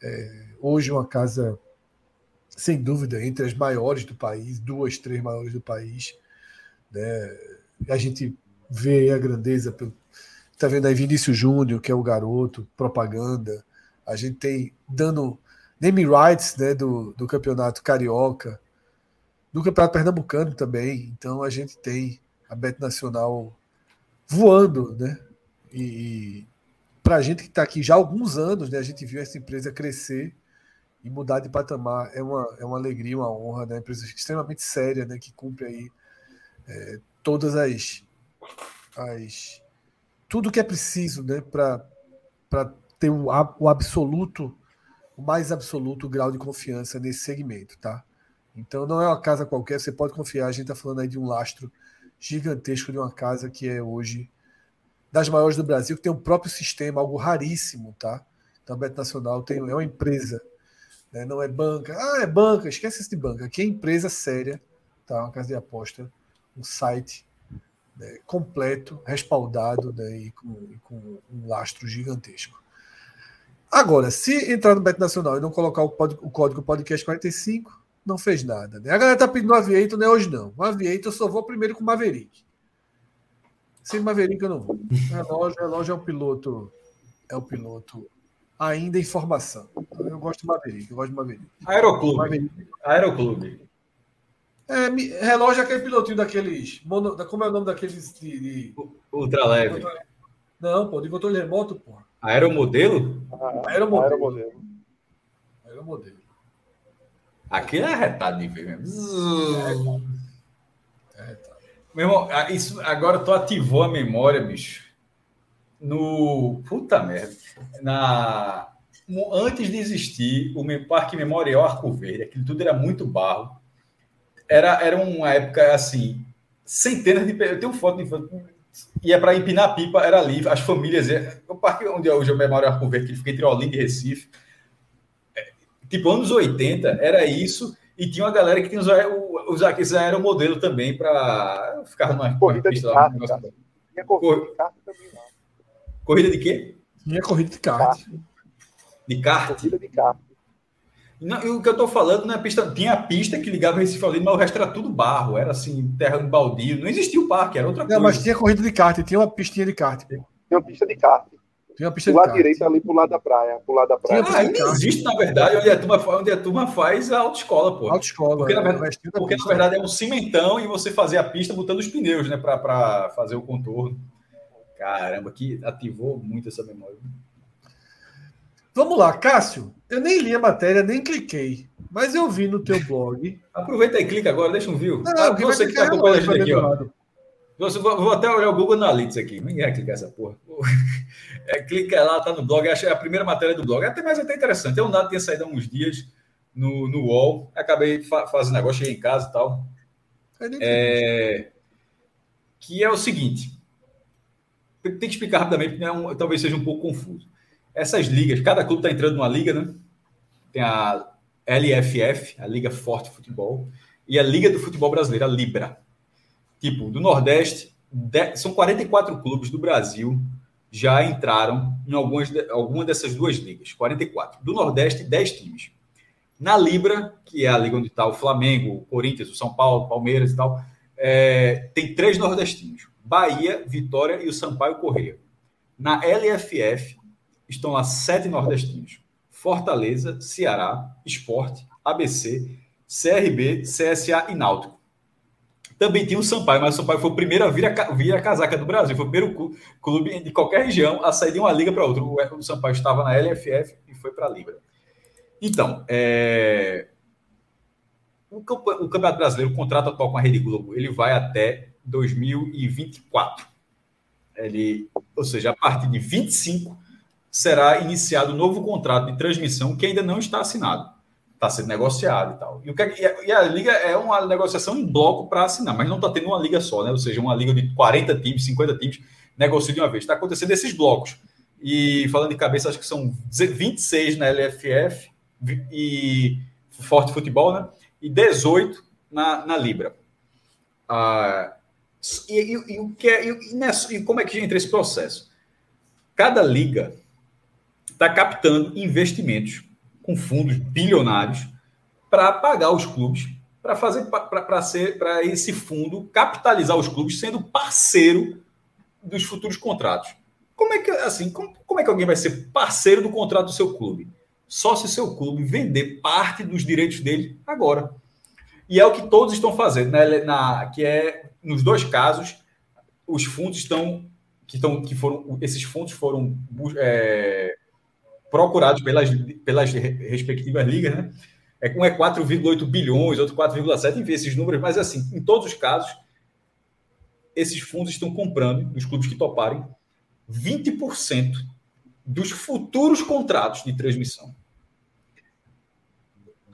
É, hoje uma casa sem dúvida entre as maiores do país, duas, três maiores do país. Né? A gente vê a grandeza pelo, Está vendo aí Vinícius Júnior, que é o garoto, propaganda. A gente tem dando name rights né, do, do campeonato carioca, do campeonato pernambucano também. Então a gente tem a Bet Nacional voando, né? E, e para a gente que está aqui já há alguns anos, né, a gente viu essa empresa crescer e mudar de patamar. É uma, é uma alegria, uma honra, né? Empresa extremamente séria, né? Que cumpre aí é, todas as, as tudo que é preciso né, para ter o, o absoluto, o mais absoluto grau de confiança nesse segmento, tá? Então não é uma casa qualquer, você pode confiar. A gente está falando aí de um lastro gigantesco de uma casa que é hoje das maiores do Brasil, que tem um próprio sistema, algo raríssimo, tá? Então a Beto Nacional tem, é uma empresa, né? não é banca. Ah, é banca, esquece de banca. Aqui é empresa séria, tá? Uma casa de aposta, um site né, completo, respaldado né, e, com, e, com, um lastro gigantesco. Agora, se entrar no Bet Nacional e não colocar o, pod, o código podcast 45, não fez nada. Né? A galera tá pedindo o Aviator, não é hoje não. O Aviator eu só vou primeiro com o Maverick. Sem Maverick eu não vou. Relógio, relógio é um piloto, é um piloto ainda em formação. Então, eu gosto do Maverick, eu gosto do Maverick. Aeroclube. Maverick. Aeroclube. É, relógio é aquele pilotinho daqueles. Mono, como é o nome daqueles de. de... Ultra leve. Não, pô, de controle remoto, pô. Aeromodelo? Ah, aeromodelo. Aeromodelo. Aeromodelo. Aquilo é retado de ver mesmo. É, é retado. Meu irmão, isso, agora tu ativou a memória, bicho. No. Puta merda. Na. Antes de existir o Parque Memorial Arco Verde, aquilo tudo era muito barro era, era uma época assim, centenas de Eu tenho foto de ia para empinar pipa, era ali, as famílias. É, o parque onde hoje eu memória Arco Verde, que fica entre Olinda e Recife. É, tipo, anos 80, era isso, e tinha uma galera que tinha os, os, os aeromodelo também para ficar numa corrida de kart. Tinha corrida de kart também lá. Corrida de quê? Tinha corrida de kart. De kart? Corrida de kart. Não, o que eu estou falando não é pista. Tinha a pista que ligava Recife ali, mas o resto era tudo barro, era assim, terra de baldio. Não existia o parque, era outra não, coisa. Mas tinha corrida de kart, tinha uma pistinha de kart. Tinha uma pista de kart. Tinha uma pista do lado direito ali pro lado da praia. Pro lado da praia. Ah, ainda existe, na verdade, onde a turma, onde a turma faz a autoescola, pô. Autoescola. Porque, é, na, verdade, porque na verdade é um cimentão e você fazer a pista botando os pneus, né? para fazer o contorno. Caramba, que ativou muito essa memória. Vamos lá, Cássio. Eu nem li a matéria, nem cliquei. Mas eu vi no teu blog. Aproveita e clica agora, deixa um view. Não, não, você que está acompanhando a gente aqui, ó. Vou, vou, até olhar o Google Analytics aqui. Ninguém vai clicar essa porra. É, clica lá, tá no blog. É a primeira matéria do blog. Até mais até interessante. Eu nada tinha saído há uns dias no, no UOL. Acabei fa fazendo negócio, cheguei em casa e tal. É, que é o seguinte. Tem que explicar rapidamente, porque é um, talvez seja um pouco confuso. Essas ligas, cada clube está entrando numa liga, né? Tem a LFF, a Liga Forte Futebol, e a Liga do Futebol Brasileiro, a Libra. Tipo, do Nordeste, são 44 clubes do Brasil já entraram em algumas alguma dessas duas ligas. 44. Do Nordeste, 10 times. Na Libra, que é a liga onde está o Flamengo, o Corinthians, o São Paulo, Palmeiras e tal, é, tem três nordestinos: Bahia, Vitória e o Sampaio Correia. Na LFF, estão lá sete nordestinos: Fortaleza, Ceará, Esporte, ABC, CRB, CSA e Náutico. também tinha o Sampaio, mas o Sampaio foi o primeiro a vir a, vir a casaca do Brasil. Foi o primeiro clube de qualquer região a sair de uma liga para outra. O, Sampaio estava na LFF e foi para a Libra. Então, é... o, o Campeonato Brasileiro, o contrato atual com a Rede Globo, ele vai até 2024. Ele, ou seja, a partir de 25 será iniciado um novo contrato de transmissão que ainda não está assinado. Está sendo negociado e tal. E, o que, é e a liga é uma negociação em bloco para assinar, mas não está tendo uma liga só, né? Ou seja, uma liga de 40 times, 50 times, negocia de uma vez. Está acontecendo esses blocos. E falando de cabeça, acho que são 26 na LFF e Forte Futebol, né? E 18 na, na Libra. Ah, e, e, e, o que é, e, nessa, e como é que entra esse processo? Cada liga está captando investimentos com fundos bilionários para pagar os clubes, para fazer para ser para esse fundo capitalizar os clubes sendo parceiro dos futuros contratos. Como é que assim, como, como é que alguém vai ser parceiro do contrato do seu clube? Só se seu clube vender parte dos direitos dele agora. E é o que todos estão fazendo, né? Na, que é nos dois casos, os fundos estão que estão que foram esses fundos foram é, procurados pelas, pelas respectivas ligas, né? É, um é 4,8 bilhões, outro 4,7, enfim, esses números, mas assim, em todos os casos, esses fundos estão comprando, os clubes que toparem, 20% dos futuros contratos de transmissão.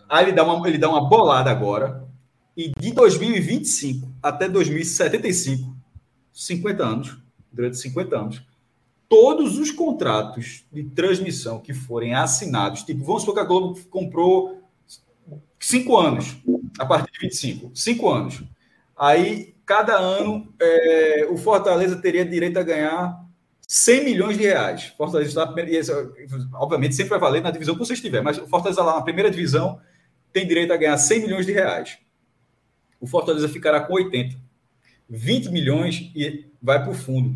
Aí ele dá uma, ele dá uma bolada agora, e de 2025 até 2075, 50 anos, durante 50 anos, todos os contratos de transmissão que forem assinados, tipo, vamos supor que a Globo comprou cinco anos, a partir de 25, cinco anos. Aí, cada ano, é, o Fortaleza teria direito a ganhar 100 milhões de reais. Fortaleza está, obviamente, sempre vai valer na divisão que você estiver, mas o Fortaleza lá na primeira divisão tem direito a ganhar 100 milhões de reais. O Fortaleza ficará com 80. 20 milhões e vai para o fundo.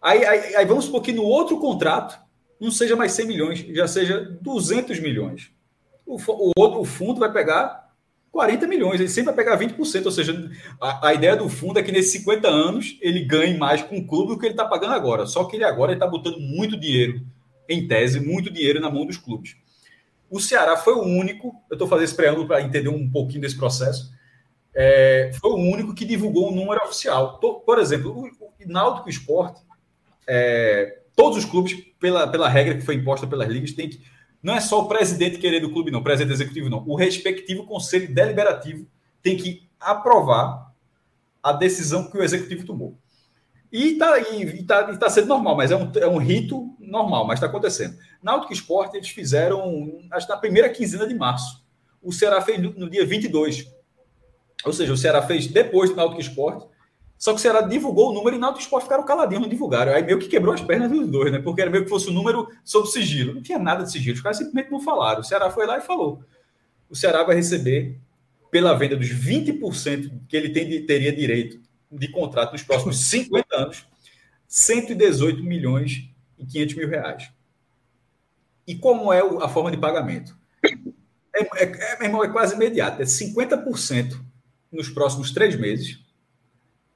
Aí, aí, aí, vamos supor que no outro contrato não seja mais 100 milhões, já seja 200 milhões. O, o outro o fundo vai pegar 40 milhões, ele sempre vai pegar 20%. Ou seja, a, a ideia do fundo é que nesses 50 anos ele ganhe mais com o clube do que ele está pagando agora. Só que ele agora está botando muito dinheiro, em tese, muito dinheiro na mão dos clubes. O Ceará foi o único, eu estou fazendo esse preâmbulo para entender um pouquinho desse processo, é, foi o único que divulgou um número oficial. Por exemplo, o, o Náutico Esporte é, todos os clubes, pela, pela regra que foi imposta pelas ligas, tem que. Não é só o presidente querer do clube, não, o presidente executivo, não. O respectivo conselho deliberativo tem que aprovar a decisão que o executivo tomou. E está e, tá, e tá sendo normal, mas é um, é um rito normal, mas está acontecendo. Náutico Esporte, eles fizeram, acho que na primeira quinzena de março. O Ceará fez no, no dia 22. Ou seja, o Ceará fez depois do Náutico Esporte só que o Ceará divulgou o número e Náutico Esporte ficaram caladinhos, não divulgaram. Aí meio que quebrou as pernas dos dois, né? Porque era meio que fosse o um número sob sigilo. Não tinha nada de sigilo, os caras simplesmente não falaram. O Ceará foi lá e falou. O Ceará vai receber, pela venda dos 20% que ele tem, teria direito de contrato nos próximos 50 anos, 118 milhões e 500 mil reais. E como é a forma de pagamento? É, é, é, é quase imediato, é 50% nos próximos três meses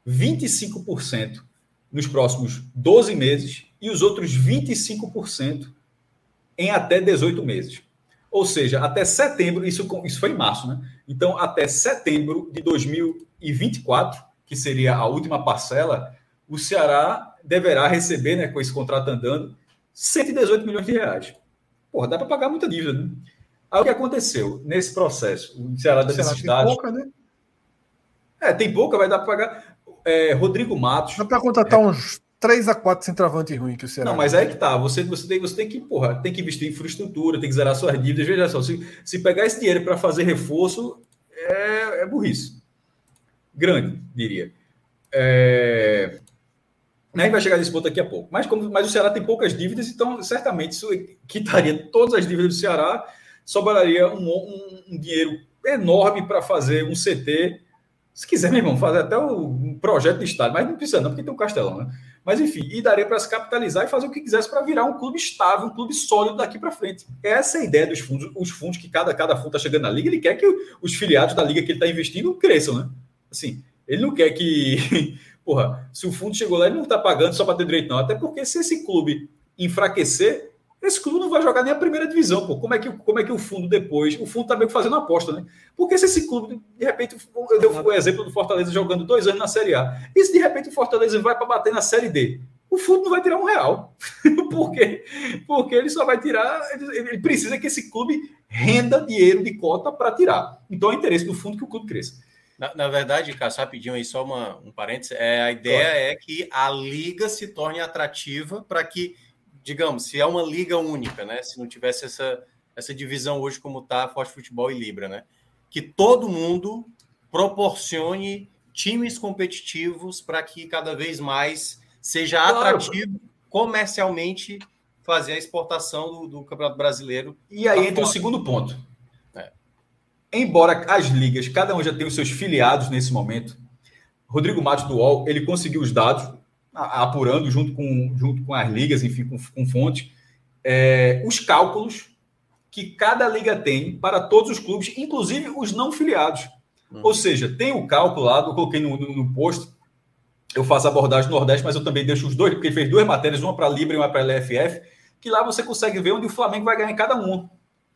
25% nos próximos 12 meses e os outros 25% em até 18 meses. Ou seja, até setembro, isso, isso foi em março, né? Então, até setembro de 2024, que seria a última parcela, o Ceará deverá receber, né, com esse contrato andando, 118 milhões de reais. Porra, dá para pagar muita dívida, né? Aí o que aconteceu nesse processo? O Ceará da necessidade. Tem pouca, né? É, tem pouca, vai dar para pagar é, Rodrigo Matos. Dá para contratar é... uns 3 a 4 centroavantes ruins que o Ceará. Não, mas aí que tá. Você, você, tem, você tem que, porra, tem que investir em infraestrutura, tem que zerar suas dívidas. Veja só, se, se pegar esse dinheiro para fazer reforço, é, é burrice. Grande, diria. É... A gente vai chegar nesse ponto daqui a pouco. Mas, como, mas o Ceará tem poucas dívidas, então certamente isso quitaria todas as dívidas do Ceará, sobraria um, um, um dinheiro enorme para fazer um CT se quiser, meu irmão, fazer até um projeto de estádio, mas não precisa não, porque tem um castelão, né? Mas enfim, e daria para se capitalizar e fazer o que quisesse para virar um clube estável, um clube sólido daqui para frente. Essa é a ideia dos fundos, os fundos que cada, cada fundo está chegando na liga, ele quer que os filiados da liga que ele está investindo cresçam, né? Assim, Ele não quer que. Porra, se o fundo chegou lá, ele não está pagando só para ter direito, não. Até porque se esse clube enfraquecer, esse clube não vai jogar nem a primeira divisão, pô. Como é que, como é que o fundo depois. O fundo tá meio que fazendo aposta, né? Porque se esse clube, de repente, eu dei o exemplo do Fortaleza jogando dois anos na Série A. E se de repente o Fortaleza vai para bater na Série D? O fundo não vai tirar um real. Por quê? Porque ele só vai tirar. Ele precisa que esse clube renda dinheiro de cota para tirar. Então é interesse do fundo que o clube cresça. Na, na verdade, Cássio, rapidinho aí, só uma, um parênteses. É, a ideia claro. é que a liga se torne atrativa para que, digamos, se é uma liga única, né? Se não tivesse essa, essa divisão hoje como está Forte Futebol e Libra, né? Que todo mundo proporcione times competitivos para que cada vez mais seja claro. atrativo comercialmente fazer a exportação do, do Campeonato Brasileiro. E aí entra o segundo ponto embora as ligas, cada um já tenha os seus filiados nesse momento, Rodrigo Matos do UOL, ele conseguiu os dados, apurando junto com, junto com as ligas, enfim, com, com fontes, é, os cálculos que cada liga tem para todos os clubes, inclusive os não filiados. Hum. Ou seja, tem o cálculo lá, eu coloquei no, no, no post, eu faço abordagem no Nordeste, mas eu também deixo os dois, porque ele fez duas matérias, uma para a Libra e uma para a LFF, que lá você consegue ver onde o Flamengo vai ganhar em cada um.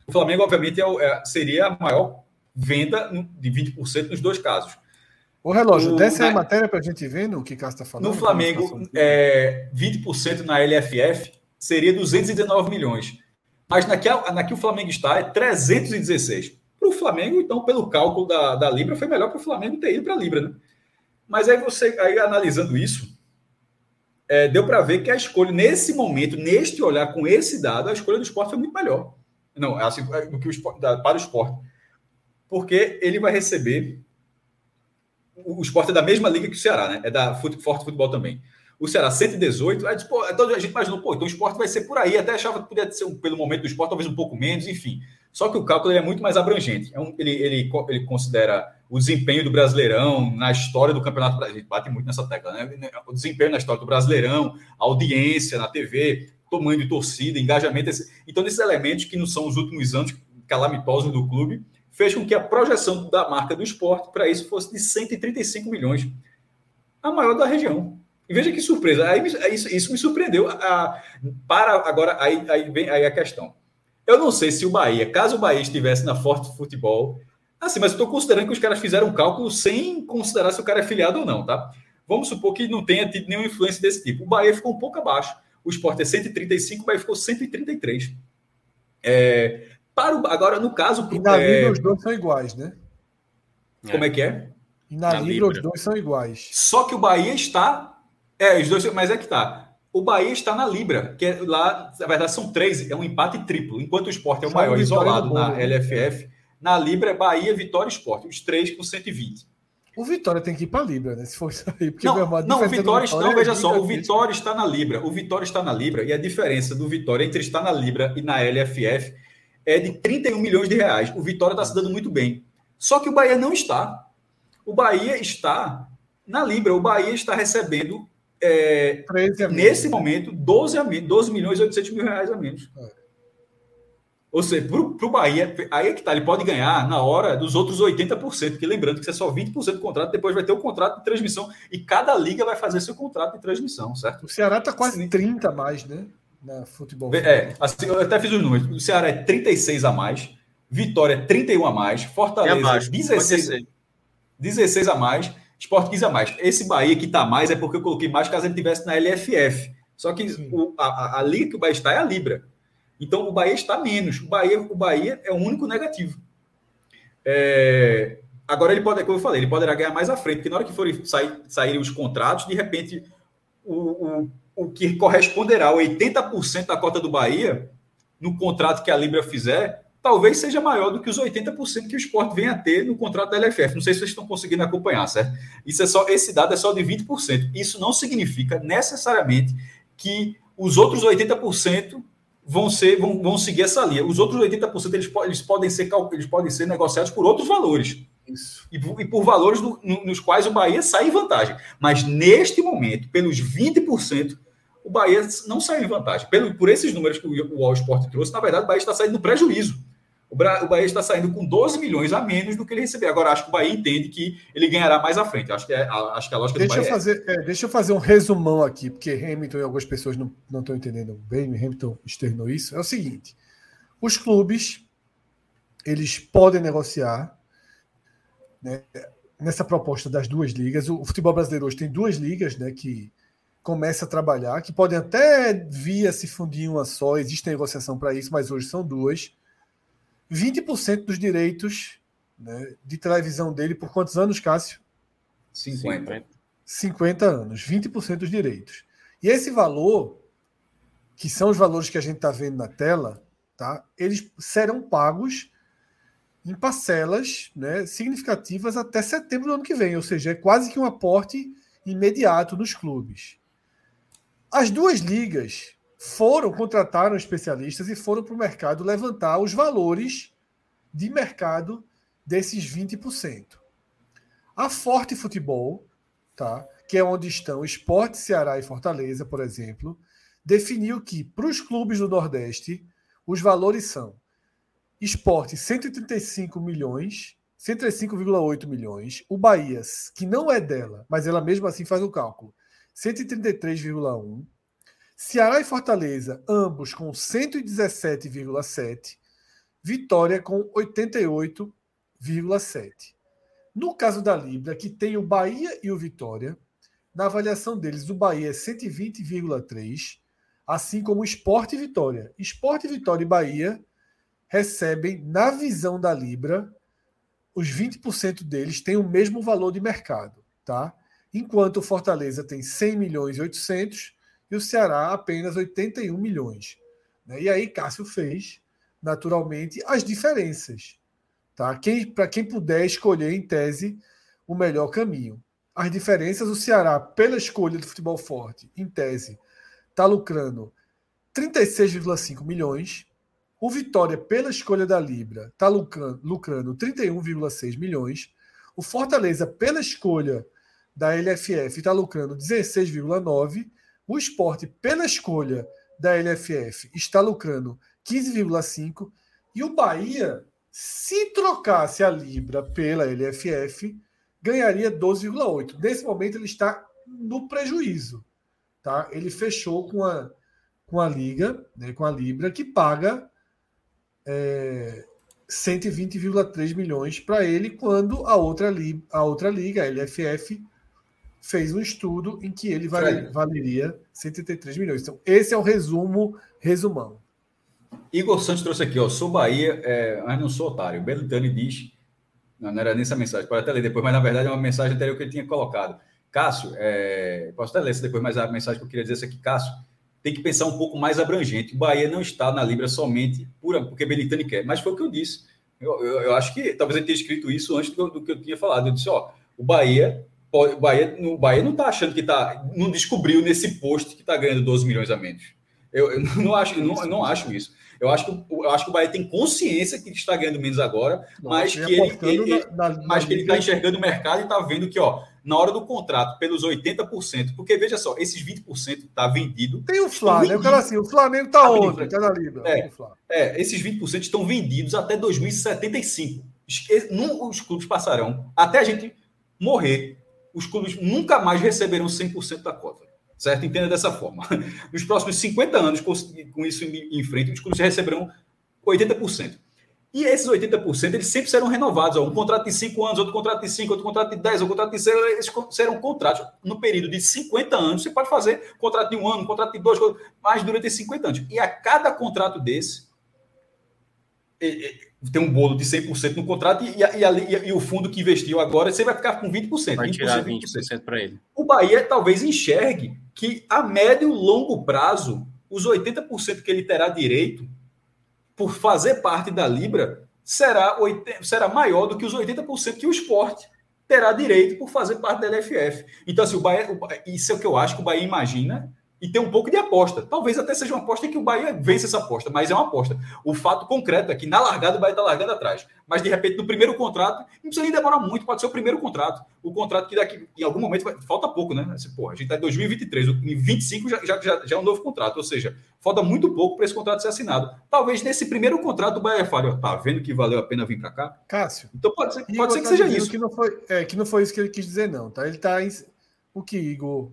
O Flamengo, obviamente, é, é, seria a maior venda de 20% nos dois casos. O relógio, o, desce na, a matéria para a gente ver no que o Cássio está falando. No Flamengo, é, 20% na LFF seria 219 milhões. Mas naquele na que o Flamengo está é 316. Para o Flamengo, então, pelo cálculo da, da Libra, foi melhor para o Flamengo ter ido para a Libra. Né? Mas aí você, aí analisando isso, é, deu para ver que a escolha, nesse momento, neste olhar, com esse dado, a escolha do esporte foi muito melhor. Não, assim, do que o esporte, para o esporte porque ele vai receber. O esporte é da mesma liga que o Ceará, né? É da Forte Futebol também. O Ceará 118, aí então a gente imaginou, pô, então o esporte vai ser por aí, até achava que podia ser, pelo momento do esporte, talvez um pouco menos, enfim. Só que o cálculo é muito mais abrangente. É um, ele, ele, ele considera o desempenho do Brasileirão na história do Campeonato Brasileiro. A gente bate muito nessa tecla, né? O desempenho na história do Brasileirão, audiência na TV, tamanho de torcida, engajamento. Então, esses elementos que não são os últimos anos calamitosos do clube, fez com que a projeção da marca do esporte para isso fosse de 135 milhões, a maior da região. E veja que surpresa, aí, isso, isso me surpreendeu. A, para agora, aí, aí vem aí a questão. Eu não sei se o Bahia, caso o Bahia estivesse na Forte Futebol, assim, mas estou considerando que os caras fizeram um cálculo sem considerar se o cara é filiado ou não, tá? Vamos supor que não tenha tido nenhuma influência desse tipo. O Bahia ficou um pouco abaixo. O Sport é 135, o Bahia ficou 133. É, para o, agora, no caso. E na é... Libra os dois são iguais, né? Como é que é? E na, na Libra, Libra, os dois são iguais. Só que o Bahia está. É, os dois, mas é que tá. O Bahia está na Libra, que é lá, na verdade, são três, é um empate triplo. Enquanto o esporte é o Só maior isolado na né? LFF, na Libra é Bahia, Vitória e Esporte, os três com 120. O Vitória tem que ir para a Libra, né? Se for isso aí. Porque não, não o Vitória, está, não, veja é só, o Vitória está na Libra. O Vitória está na Libra e a diferença do Vitória entre estar na Libra e na LFF é de 31 milhões de reais. O Vitória está se dando muito bem. Só que o Bahia não está. O Bahia está na Libra. O Bahia está recebendo, é, nesse momento, 12, a, 12 milhões e 800 mil reais a menos. É. Ou seja, para o Bahia, aí é que tá, ele pode ganhar na hora dos outros 80%, porque lembrando que você é só 20% do contrato, depois vai ter o contrato de transmissão, e cada liga vai fazer seu contrato de transmissão, certo? O Ceará está quase Sim. 30 mais, né? Na futebol. É, assim, eu até fiz os números. O Ceará é 36 a mais, Vitória é 31 a mais, Fortaleza é abaixo, 16, 16 a mais, Sport 15 a mais. Esse Bahia que está mais é porque eu coloquei mais caso ele estivesse na LFF. Só que o, a, a, liga que o Bahia está é a Libra. Então o Bahia está menos. O Bahia, o Bahia é o único negativo. É, agora ele pode, como eu falei, ele poderá ganhar mais à frente, porque na hora que forem sair, saírem os contratos, de repente o, o o que corresponderá a 80% da cota do Bahia no contrato que a Libra fizer, talvez seja maior do que os 80% que o esporte vem a ter no contrato da LFF. Não sei se vocês estão conseguindo acompanhar, certo? Isso é só, esse dado é só de 20%. Isso não significa necessariamente que os outros 80% vão ser vão, vão seguir essa linha. Os outros 80% eles, eles podem ser eles podem ser negociados por outros valores. Isso. E, por, e por valores no, nos quais o Bahia sai em vantagem. Mas neste momento, pelos 20%, o Bahia não saiu em vantagem. Pelo, por esses números que o, o All Sport trouxe, na verdade, o Bahia está saindo no prejuízo. O, Bahia está saindo com 12 milhões a menos do que ele recebeu. Agora, acho que o Bahia entende que ele ganhará mais à frente. Acho que, é, acho que a lógica deixa do Bahia eu é fazer, é... Deixa eu fazer um resumão aqui, porque Hamilton e algumas pessoas não, não estão entendendo bem, Hamilton externou isso. É o seguinte, os clubes, eles podem negociar né, nessa proposta das duas ligas. O, futebol brasileiro hoje tem duas ligas né, que começa a trabalhar, que podem até vir a se fundir em uma só, existe negociação para isso, mas hoje são duas. 20% dos direitos né, de televisão dele por quantos anos, Cássio? 50. 50 anos, 20% dos direitos. E esse valor, que são os valores que a gente está vendo na tela, tá? eles serão pagos em parcelas né, significativas até setembro do ano que vem, ou seja, é quase que um aporte imediato nos clubes. As duas ligas foram, contrataram especialistas e foram para o mercado levantar os valores de mercado desses 20%. A Forte Futebol, tá, que é onde estão Esporte, Ceará e Fortaleza, por exemplo, definiu que para os clubes do Nordeste os valores são Esporte 135 milhões, 135,8 milhões, o Bahia, que não é dela, mas ela mesmo assim faz o cálculo, 133,1 Ceará e Fortaleza, ambos com 117,7. Vitória com 88,7. No caso da Libra, que tem o Bahia e o Vitória, na avaliação deles, o Bahia é 120,3, assim como o Esporte e Vitória. Esporte, Vitória e Bahia recebem, na visão da Libra, os 20% deles têm o mesmo valor de mercado, tá? Enquanto o Fortaleza tem 100 milhões e 800 e o Ceará apenas 81 milhões. Né? E aí Cássio fez, naturalmente, as diferenças. Tá? Quem, Para quem puder escolher, em tese, o melhor caminho. As diferenças, o Ceará, pela escolha do futebol forte, em tese, está lucrando 36,5 milhões. O Vitória, pela escolha da Libra, está lucrando, lucrando 31,6 milhões. O Fortaleza, pela escolha da LFF, está lucrando 16,9 o esporte, pela escolha da LFF, está lucrando 15,5%. E o Bahia, se trocasse a Libra pela LFF, ganharia 12,8%. Nesse momento, ele está no prejuízo. Tá? Ele fechou com a, com a Liga, né, com a Libra, que paga é, 120,3 milhões para ele, quando a outra, a outra Liga, a LFF, fez um estudo em que ele vale, valeria 133 milhões. Então, esse é o resumo, resumão. Igor Santos trouxe aqui, ó, sou Bahia, é, mas não sou otário. Belitani diz, não, não, era nem essa mensagem, pode até ler depois, mas na verdade é uma mensagem anterior que ele tinha colocado. Cássio, é, posso até ler essa depois, mas a mensagem que eu queria dizer é aqui, Cássio, tem que pensar um pouco mais abrangente. O Bahia não está na Libra somente por, porque Belitani quer, mas foi o que eu disse. Eu, eu, eu acho que talvez ele tenha escrito isso antes do, do que eu tinha falado. Eu disse, ó, o Bahia o Bahia, o Bahia não está achando que está. Não descobriu nesse posto que está ganhando 12 milhões a menos. Eu, eu não, acho, eu não, eu não acho isso. Eu acho, que, eu acho que o Bahia tem consciência que está ganhando menos agora, mas que ele, ele, na, na, mas que ele está enxergando o mercado e está vendo que, ó, na hora do contrato, pelos 80%, porque veja só, esses 20% está vendido. Tem o Flamengo, eu quero assim, o Flamengo está tá onde? Está na Libra. É, é, esses 20% estão vendidos até 2075. Os clubes passarão até a gente morrer os clubes nunca mais receberão 100% da cota. Certo? Entenda dessa forma. Nos próximos 50 anos, com isso em frente, os clubes receberão 80%. E esses 80%, eles sempre serão renovados. Ó. Um contrato de 5 anos, outro contrato de 5, outro contrato de 10, outro contrato de 6. Eles serão contratos. No período de 50 anos, você pode fazer contrato de um ano, contrato de dois, mas durante esses 50 anos. E a cada contrato desse, tem um bolo de 100% no contrato e, e, e, e, o fundo que investiu agora, você vai ficar com 20%. Vai tirar 20%, 20% para ele. O Bahia talvez enxergue que a médio e longo prazo, os 80% que ele terá direito por fazer parte da Libra será, 80, será maior do que os 80% que o esporte terá direito por fazer parte da LFF. Então, assim, o Bahia, o, isso é o que eu acho que o Bahia imagina e tem um pouco de aposta. Talvez até seja uma aposta que o Bahia vence essa aposta, mas é uma aposta. O fato concreto é que na largada o Bahia está largando atrás. Mas de repente, no primeiro contrato, não precisa nem demorar muito, pode ser o primeiro contrato. O contrato que daqui, em algum momento, vai, falta pouco, né? Assim, porra, a gente está em 2023, em 25 já, já, já, já é um novo contrato, ou seja, falta muito pouco para esse contrato ser assinado. Talvez nesse primeiro contrato o Bahia fale, tá vendo que valeu a pena vir para cá? Cássio. Então pode ser, pode ser que seja isso. Que não, foi, é, que não foi isso que ele quis dizer, não, tá? Ele está. O que Igor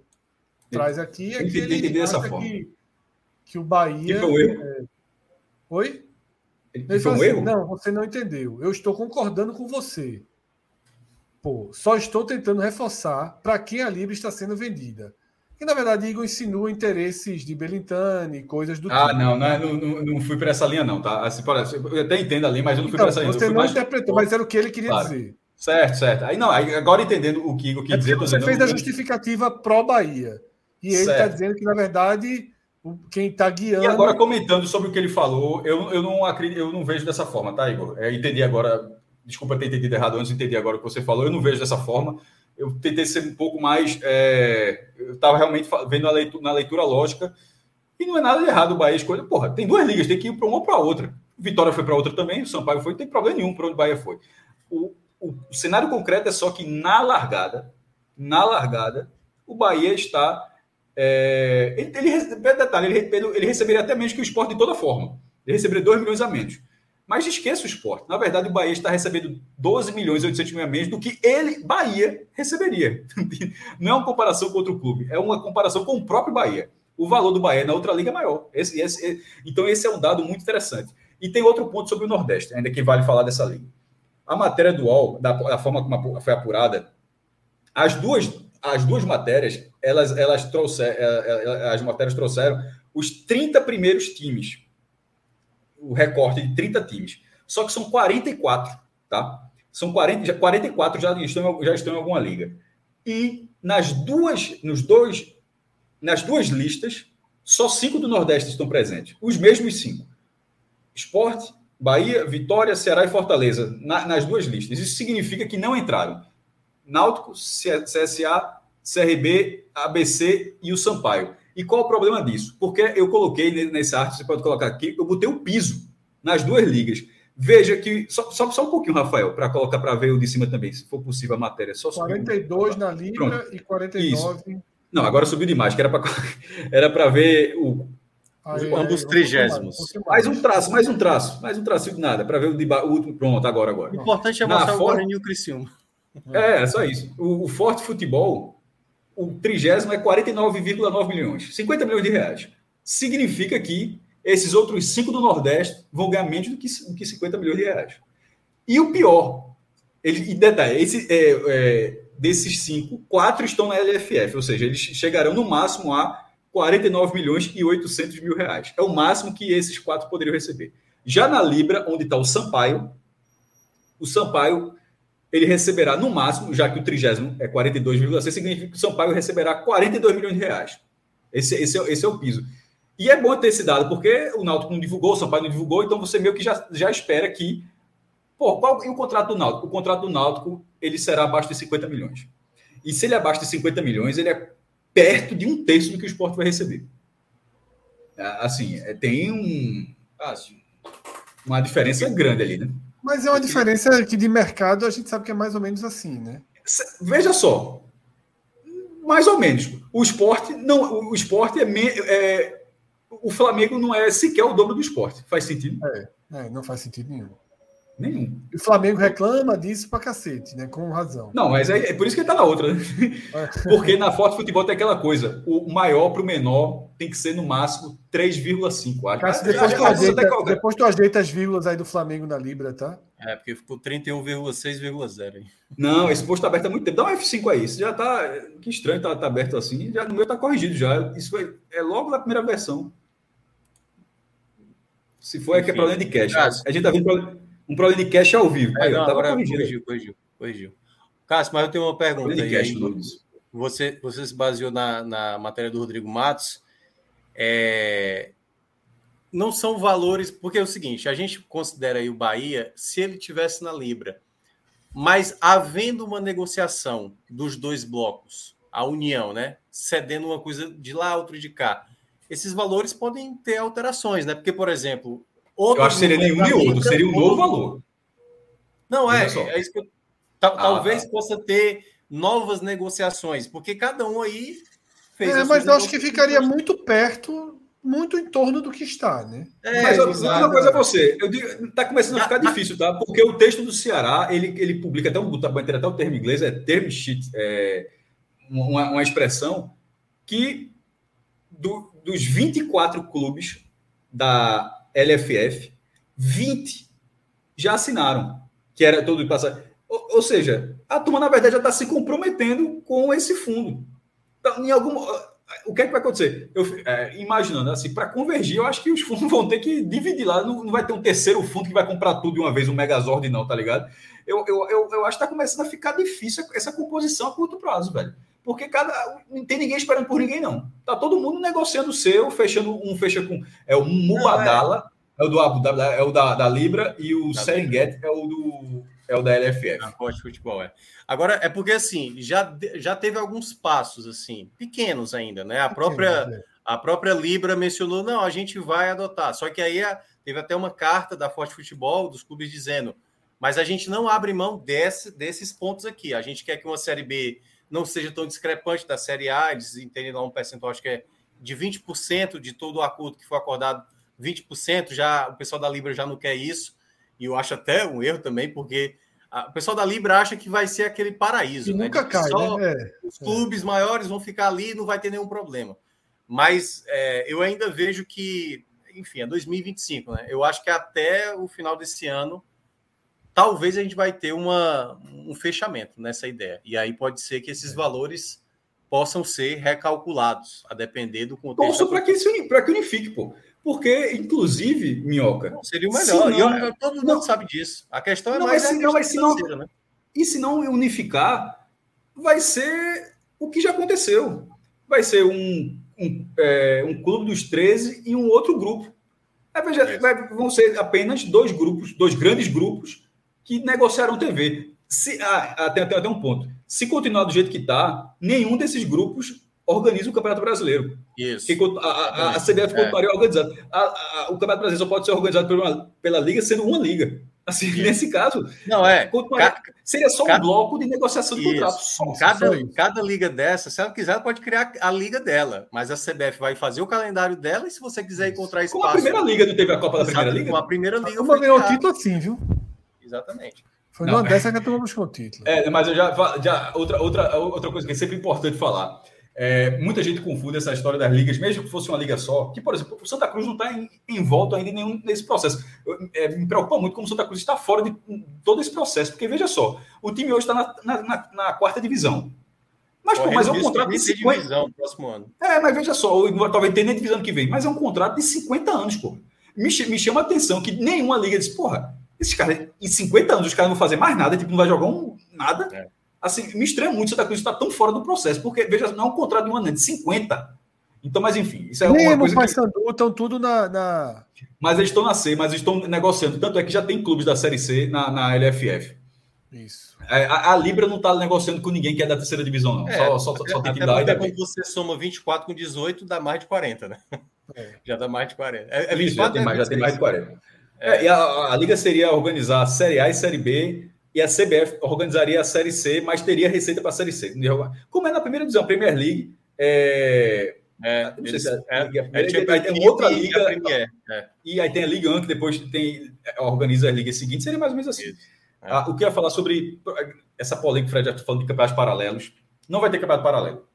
traz aqui é que ele acha que, que, o Bahia. foi um erro. É... Oi? Ele foi um assim, erro? Não, você não entendeu. Eu estou concordando com você. Pô, só estou tentando reforçar para quem a Libra está sendo vendida. E na verdade, Igor insinua interesses de Belintani, coisas do ah, tipo. Ah, não, não, não, não fui para essa linha, não, tá? Assim, parece, eu até entendo ali, mas eu não fui então, para essa linha. Você não mais... interpretou, mas era o que ele queria claro. dizer. Certo, certo. Aí não, agora entendendo o que Igor quis é dizer. Você fez a justificativa pró-Bahia. E ele está dizendo que, na verdade, quem está guiando. E agora, comentando sobre o que ele falou, eu, eu, não, acredito, eu não vejo dessa forma, tá, Igor? Eu entendi agora. Desculpa ter entendido errado antes, entendi agora o que você falou. Eu não vejo dessa forma. Eu tentei ser um pouco mais. É, eu estava realmente vendo leitura, na leitura lógica. E não é nada de errado o Bahia escolher. Porra, tem duas ligas, tem que ir para uma ou para outra. Vitória foi para outra também, o Sampaio foi, não tem problema nenhum para onde o Bahia foi. O, o, o cenário concreto é só que na largada, na largada, o Bahia está é, ele, ele, detalhe, ele, ele, receberia até menos que o esporte de toda forma. Ele receberia 2 milhões a menos. Mas esqueça o esporte. Na verdade, o Bahia está recebendo 12 milhões e 800 mil a menos do que ele, Bahia, receberia. Não é uma comparação com outro clube, é uma comparação com o próprio Bahia. O valor do Bahia na outra liga é maior. Esse, esse, então, esse é um dado muito interessante. E tem outro ponto sobre o Nordeste, ainda que vale falar dessa liga. A matéria dual, da, da forma como foi apurada, as duas as duas matérias, elas, elas trouxeram, é, é, é, as matérias trouxeram os 30 primeiros times, o recorte de 30 times. Só que são 44, tá? São 40, 44 já estão, já estão em alguma liga. E nas duas, nos dois, nas duas listas, só cinco do Nordeste estão presentes. Os mesmos cinco. Esporte, Bahia, Vitória, Ceará e Fortaleza, na, nas duas listas. Isso significa que não entraram Náutico, CSA, CRB, ABC e o Sampaio. E qual o problema disso? Porque eu coloquei nesse arte, você pode colocar aqui, eu botei o piso nas duas ligas. Veja que. Só, só, só um pouquinho, Rafael, para colocar para ver o de cima também, se for possível a matéria. Só 42 na Libra Pronto. e 49. Isso. Não, agora subiu demais, que era para era ver o. Aí, ambos trigésimos. Mais um traço, mais um traço, mais um traço de nada, para ver o, de, o último. Pronto, agora, agora. O importante é mostrar na o Guarani e o Criciúma. É, é só isso. O, o Forte Futebol, o trigésimo é 49,9 milhões, 50 milhões de reais. Significa que esses outros cinco do Nordeste vão ganhar menos do que, do que 50 milhões de reais. E o pior, ele, e detalhe, esse, é, é, desses cinco, quatro estão na LFF, ou seja, eles chegarão no máximo a 49 milhões e 800 mil reais. É o máximo que esses quatro poderiam receber. Já na Libra, onde está o Sampaio, o Sampaio ele receberá no máximo, já que o trigésimo é 42,6, significa que o São Paulo receberá 42 milhões de reais. Esse, esse, é, esse é o piso. E é bom ter esse dado, porque o Náutico não divulgou, o São Paulo não divulgou, então você meio que já, já espera que. Pô, qual, e o contrato do Náutico? O contrato do Náutico ele será abaixo de 50 milhões. E se ele é abaixo de 50 milhões, ele é perto de um terço do que o esporte vai receber. Assim, é, tem um, assim, uma diferença grande ali, né? Mas é uma diferença que de mercado a gente sabe que é mais ou menos assim, né? Veja só, mais ou menos. O esporte não, o esporte é, é o Flamengo não é sequer o dobro do esporte. Faz sentido? É, é não faz sentido nenhum. Nenhum. E o Flamengo reclama disso pra cacete, né? Com razão. Não, mas é, é por isso que ele tá na outra, né? É. Porque na Forte Futebol tem aquela coisa: o maior pro menor tem que ser no máximo 3,5. Cássio, depois, tu ajeita, depois tu ajeita as vírgulas aí do Flamengo na Libra, tá? É, porque ficou 31,6,0. Não, esse posto tá aberto há muito tempo. Dá um F5 aí. Isso já tá. Que estranho tá, tá aberto assim. Já, no meu tá corrigido já. Isso foi, é logo na primeira versão. Se for, é que é problema de cache. A gente tá vendo um problema de cache ao vivo. É, aí, não, tava corrigido. Corrigiu, corrigiu, corrigiu. Cássio, mas eu tenho uma pergunta. Aí, você, você se baseou na, na matéria do Rodrigo Matos. É, não são valores, porque é o seguinte, a gente considera aí o Bahia se ele tivesse na Libra, mas havendo uma negociação dos dois blocos, a união, né? Cedendo uma coisa de lá, outra de cá. Esses valores podem ter alterações, né? Porque, por exemplo. Eu acho que seria nenhum nem outro, seria um novo valor. Não, é, é isso que eu, ah, talvez tá. possa ter novas negociações, porque cada um aí fez. É, mas eu acho que ficaria muito perto, muito em torno do que está, né? É, mas eu, uma coisa a você, eu digo, tá começando a ficar difícil, tá? Porque o texto do Ceará, ele, ele publica até um, tá, até o termo inglês, é term sheet, é, uma, uma expressão que do, dos 24 clubes da LFF, 20 já assinaram, que era todo passado. Ou, ou seja, a turma, na verdade, já está se comprometendo com esse fundo. Então, em algum, o que é que vai acontecer? Eu, é, imaginando assim, para convergir, eu acho que os fundos vão ter que dividir lá. Não, não, vai ter um terceiro fundo que vai comprar tudo de uma vez, um Megazord, não, tá ligado? Eu, eu, eu, eu acho que está começando a ficar difícil essa composição a curto prazo, velho. Porque cada. Não tem ninguém esperando por ninguém, não. Tá todo mundo negociando o seu, fechando um fecha com. É o Mubadala, é. é. o do Abu Dhabi, é o da, da Libra, e o Serengeti é o do. É o da LFF. Na de futebol, é. Agora, é porque assim, já, já teve alguns passos, assim, pequenos ainda, né? A própria, é. a própria Libra mencionou, não, a gente vai adotar. Só que aí teve até uma carta da Forte Futebol, dos clubes, dizendo, mas a gente não abre mão desse, desses pontos aqui. A gente quer que uma Série B não seja tão discrepante da Série A, eles entendem lá um percentual, acho que é de 20% de todo o acordo que foi acordado, 20%, já o pessoal da Libra já não quer isso, e eu acho até um erro também, porque o pessoal da Libra acha que vai ser aquele paraíso, e né? Nunca cai, né? É, os clubes é. maiores vão ficar ali e não vai ter nenhum problema. Mas é, eu ainda vejo que, enfim, é 2025, né? Eu acho que até o final desse ano talvez a gente vai ter uma, um fechamento nessa ideia. E aí pode ser que esses é. valores possam ser recalculados, a depender do contexto. Torço para que, que unifique, pô. Porque, inclusive, Minhoca. Não, seria o melhor. Não, eu, todo mundo não, sabe disso. A questão é não, mais. Se, não, se não, né? E se não unificar, vai ser o que já aconteceu. Vai ser um, um, é, um clube dos 13 e um outro grupo. Veja, vai, vão ser apenas dois grupos, dois grandes grupos que negociaram TV. Se, ah, até, até, até um ponto. Se continuar do jeito que está, nenhum desses grupos organiza o Campeonato Brasileiro. Isso. a, a, a, CBF é. continuaria organizado. o Campeonato Brasileiro só pode ser organizado pela, pela Liga sendo uma liga. Assim, Isso. nesse caso, não é. seria só um bloco de negociação de contrato. Só, cada, só cada liga dessa, se ela quiser, ela pode criar a liga dela, mas a CBF vai fazer o calendário dela e se você quiser encontrar espaço. Como a primeira liga não teve a Copa da Primeira Liga? Com a primeira liga. Como ganhou o título assim, viu? Exatamente. Foi numa dessa que a turma buscou o título. É, mas eu já, já outra, outra, outra coisa que é sempre importante falar. É, muita gente confunde essa história das ligas, mesmo que fosse uma liga só, que, por exemplo, o Santa Cruz não está envolto ainda em nenhum nesse processo. Eu, é, me preocupa muito como o Santa Cruz está fora de todo esse processo, porque veja só, o time hoje está na, na, na, na, quarta divisão. Mas, pô, mas é um contrato de 50 divisão próximo ano. É, mas veja só, talvez tenha nem divisão que vem, mas é um contrato de 50 anos, pô. Me, me chama a atenção que nenhuma liga diz, porra, esses caras, em 50 anos, os caras não vão fazer mais nada, tipo, não vai jogar um, nada. É. Assim, me estranha muito Santa Cruz estar tão fora do processo, porque, veja, não é um contrato de um ano, é de 50. Então, mas enfim, isso é uma Nemo, coisa. Paysandu, que... estão tudo na, na, Mas eles estão na C, mas estão negociando. Tanto é que já tem clubes da Série C na, na LFF. Isso. É, a, a, Libra não está negociando com ninguém que é da terceira divisão, não. É, só, só, só tem que dar. Até quando você soma 24 com 18, dá mais de 40, né? É. Já dá mais de 40. É, é 24, Isso, já, tem mais, já tem mais de 40. É, e a, a, Liga seria organizar a Série A e Série B, e a CBF organizaria a Série C, mas teria receita para a Série C. Como é na primeira divisão, Premier League. É, é, não sei se é, é, é, aí tem outra liga. É. E aí tem a Liga 1, que depois tem, organiza as ligas seguintes, seria mais ou menos assim. Ah, o que eu ia falar sobre essa polêmica, Fred, já falando de campeonatos paralelos. Não vai ter campeonato paralelo.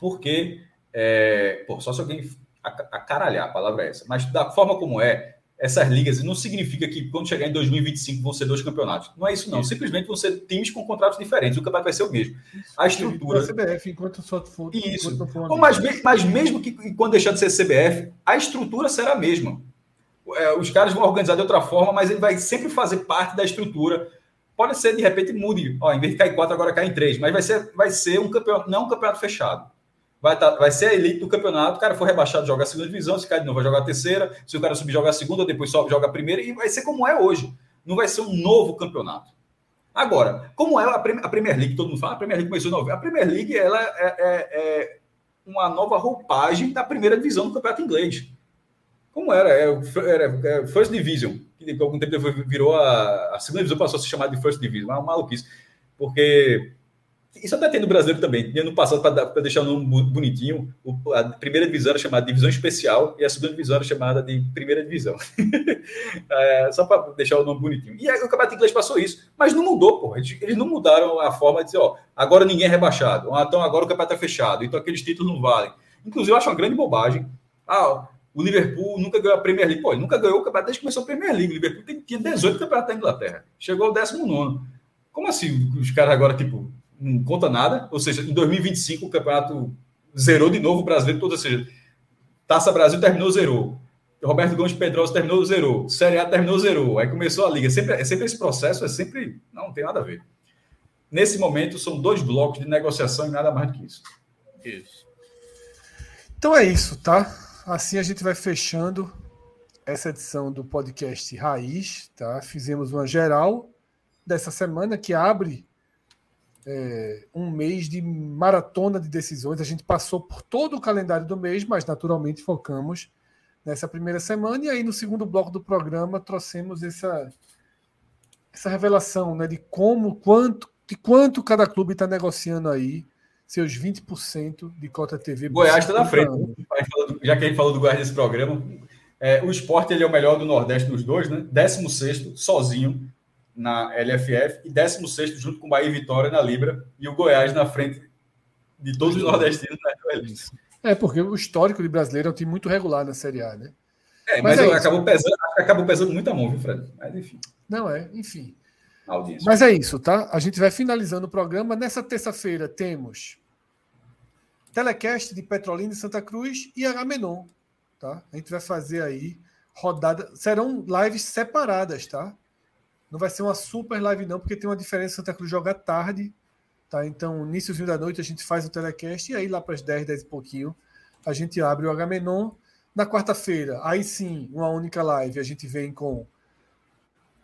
Porque, é, pô, só se alguém acaralhar, a palavra é essa. Mas da forma como é, essas ligas não significa que quando chegar em 2025 vão ser dois campeonatos. Não é isso, não. Simplesmente vão ser times com contratos diferentes. O campeonato vai ser o mesmo. A estrutura. A CBF, enquanto só for. Isso. For mas, mas mesmo que quando deixar de ser CBF, a estrutura será a mesma. É, os caras vão organizar de outra forma, mas ele vai sempre fazer parte da estrutura. Pode ser, de repente, mude. Ó, em vez de cair quatro, agora cai em três. Mas vai ser, vai ser um campeonato, não um campeonato fechado vai, tá, vai ser a elite do campeonato. O cara for rebaixado, joga a segunda divisão. Se cair de novo, vai jogar a terceira. Se o cara subir, joga a segunda, depois sobe, joga a primeira. E vai ser como é hoje. Não vai ser um novo campeonato. Agora, como é a Premier League, todo mundo fala, a Premier League começou em. A Premier League ela é, é, é uma nova roupagem da primeira divisão do campeonato inglês. Como era? É, era, era First Division, que algum tempo virou a, a segunda divisão, passou a se chamar de First Division. É uma maluquice. Porque isso até tem no brasileiro também. E ano passado, para deixar o nome bonitinho, a primeira divisão era chamada Divisão Especial e a segunda divisão era chamada de Primeira Divisão. é, só para deixar o nome bonitinho. E aí, o Campeonato Inglês passou isso, mas não mudou, pô. Eles, não mudaram a forma de dizer, ó, agora ninguém é rebaixado, então agora o campeonato é fechado, então aqueles títulos não valem. Inclusive, eu acho uma grande bobagem. Ah, o Liverpool nunca ganhou a Premier League. Pô, ele nunca ganhou o campeonato desde que começou a Premier League. O Liverpool tinha 18 campeonatos da Inglaterra. Chegou ao 19. Como assim os caras agora, tipo, não conta nada, ou seja, em 2025 o campeonato zerou de novo o brasileiro todo, ou seja, Taça Brasil terminou, zerou. Roberto Gomes Pedrosa terminou, zerou. Série A terminou, zerou. Aí começou a liga. Sempre, é sempre esse processo, é sempre. Não, não tem nada a ver. Nesse momento, são dois blocos de negociação e nada mais do que isso. Isso. Então é isso, tá? Assim a gente vai fechando essa edição do podcast Raiz, tá? Fizemos uma geral dessa semana que abre é, um mês de maratona de decisões. A gente passou por todo o calendário do mês, mas naturalmente focamos nessa primeira semana. E aí, no segundo bloco do programa, trouxemos essa, essa revelação né, de como, quanto, de quanto cada clube está negociando aí seus 20% de cota TV. Goiás está na frente. Já que a gente falou do Goiás nesse programa, é, o esporte ele é o melhor do Nordeste dos dois, né? 16 sozinho na LFF e 16 junto com o Bahia e Vitória na Libra e o Goiás na frente de todos os nordestinos na Elite. É, porque o histórico de brasileiro é um time muito regular na Série A, né? É, mas, mas é acabou, pesando, acabou pesando muito a mão, viu, Fred? Mas enfim. Não é, enfim. Mas é isso, tá? A gente vai finalizando o programa. Nessa terça-feira temos telecast de Petrolina e Santa Cruz e Agamenon, tá? A gente vai fazer aí rodada. Serão lives separadas, tá? Não vai ser uma super live, não, porque tem uma diferença Santa Cruz jogar tarde. Tá? Então, iníciozinho da noite, a gente faz o telecast, e aí lá para as 10, 10 e pouquinho, a gente abre o H-Menon. Na quarta-feira, aí sim, uma única live, a gente vem com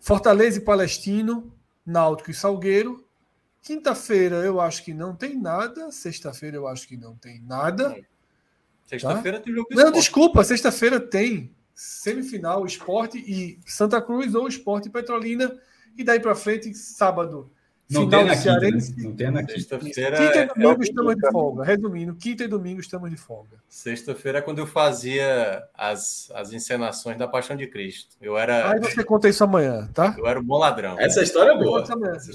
Fortaleza e Palestino, Náutico e Salgueiro. Quinta-feira eu acho que não tem nada. Sexta-feira eu acho que não tem nada. Sexta-feira tá? tem jogo Não, desculpa, sexta-feira tem semifinal, esporte e Santa Cruz ou esporte e Petrolina. E daí para frente, sábado, não final tem Cearense. Né? Não tem na quinta. Quinta e é domingo é estamos de folga. Resumindo, quinta e domingo estamos de folga. Sexta-feira é quando eu fazia as, as encenações da Paixão de Cristo. Eu era. Aí você conta isso amanhã, tá? Eu era um bom ladrão. Essa história é boa.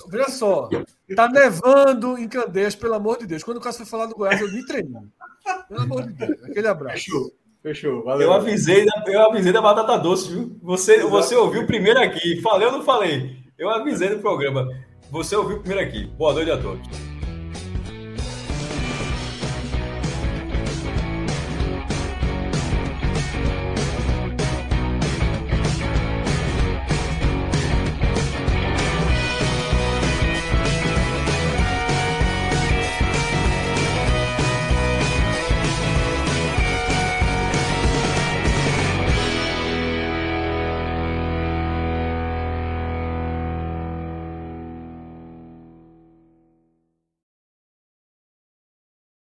Veja só. Tá nevando em Candeias, pelo amor de Deus. Quando o Cássio foi falar do Goiás, eu me tremi. Pelo amor de Deus. Aquele abraço. Fechou. Valeu. Eu avisei, da, eu avisei da batata doce, viu? Você, você ouviu primeiro aqui. Falei ou não falei? Eu avisei no programa. Você ouviu primeiro aqui. Boa noite a todos.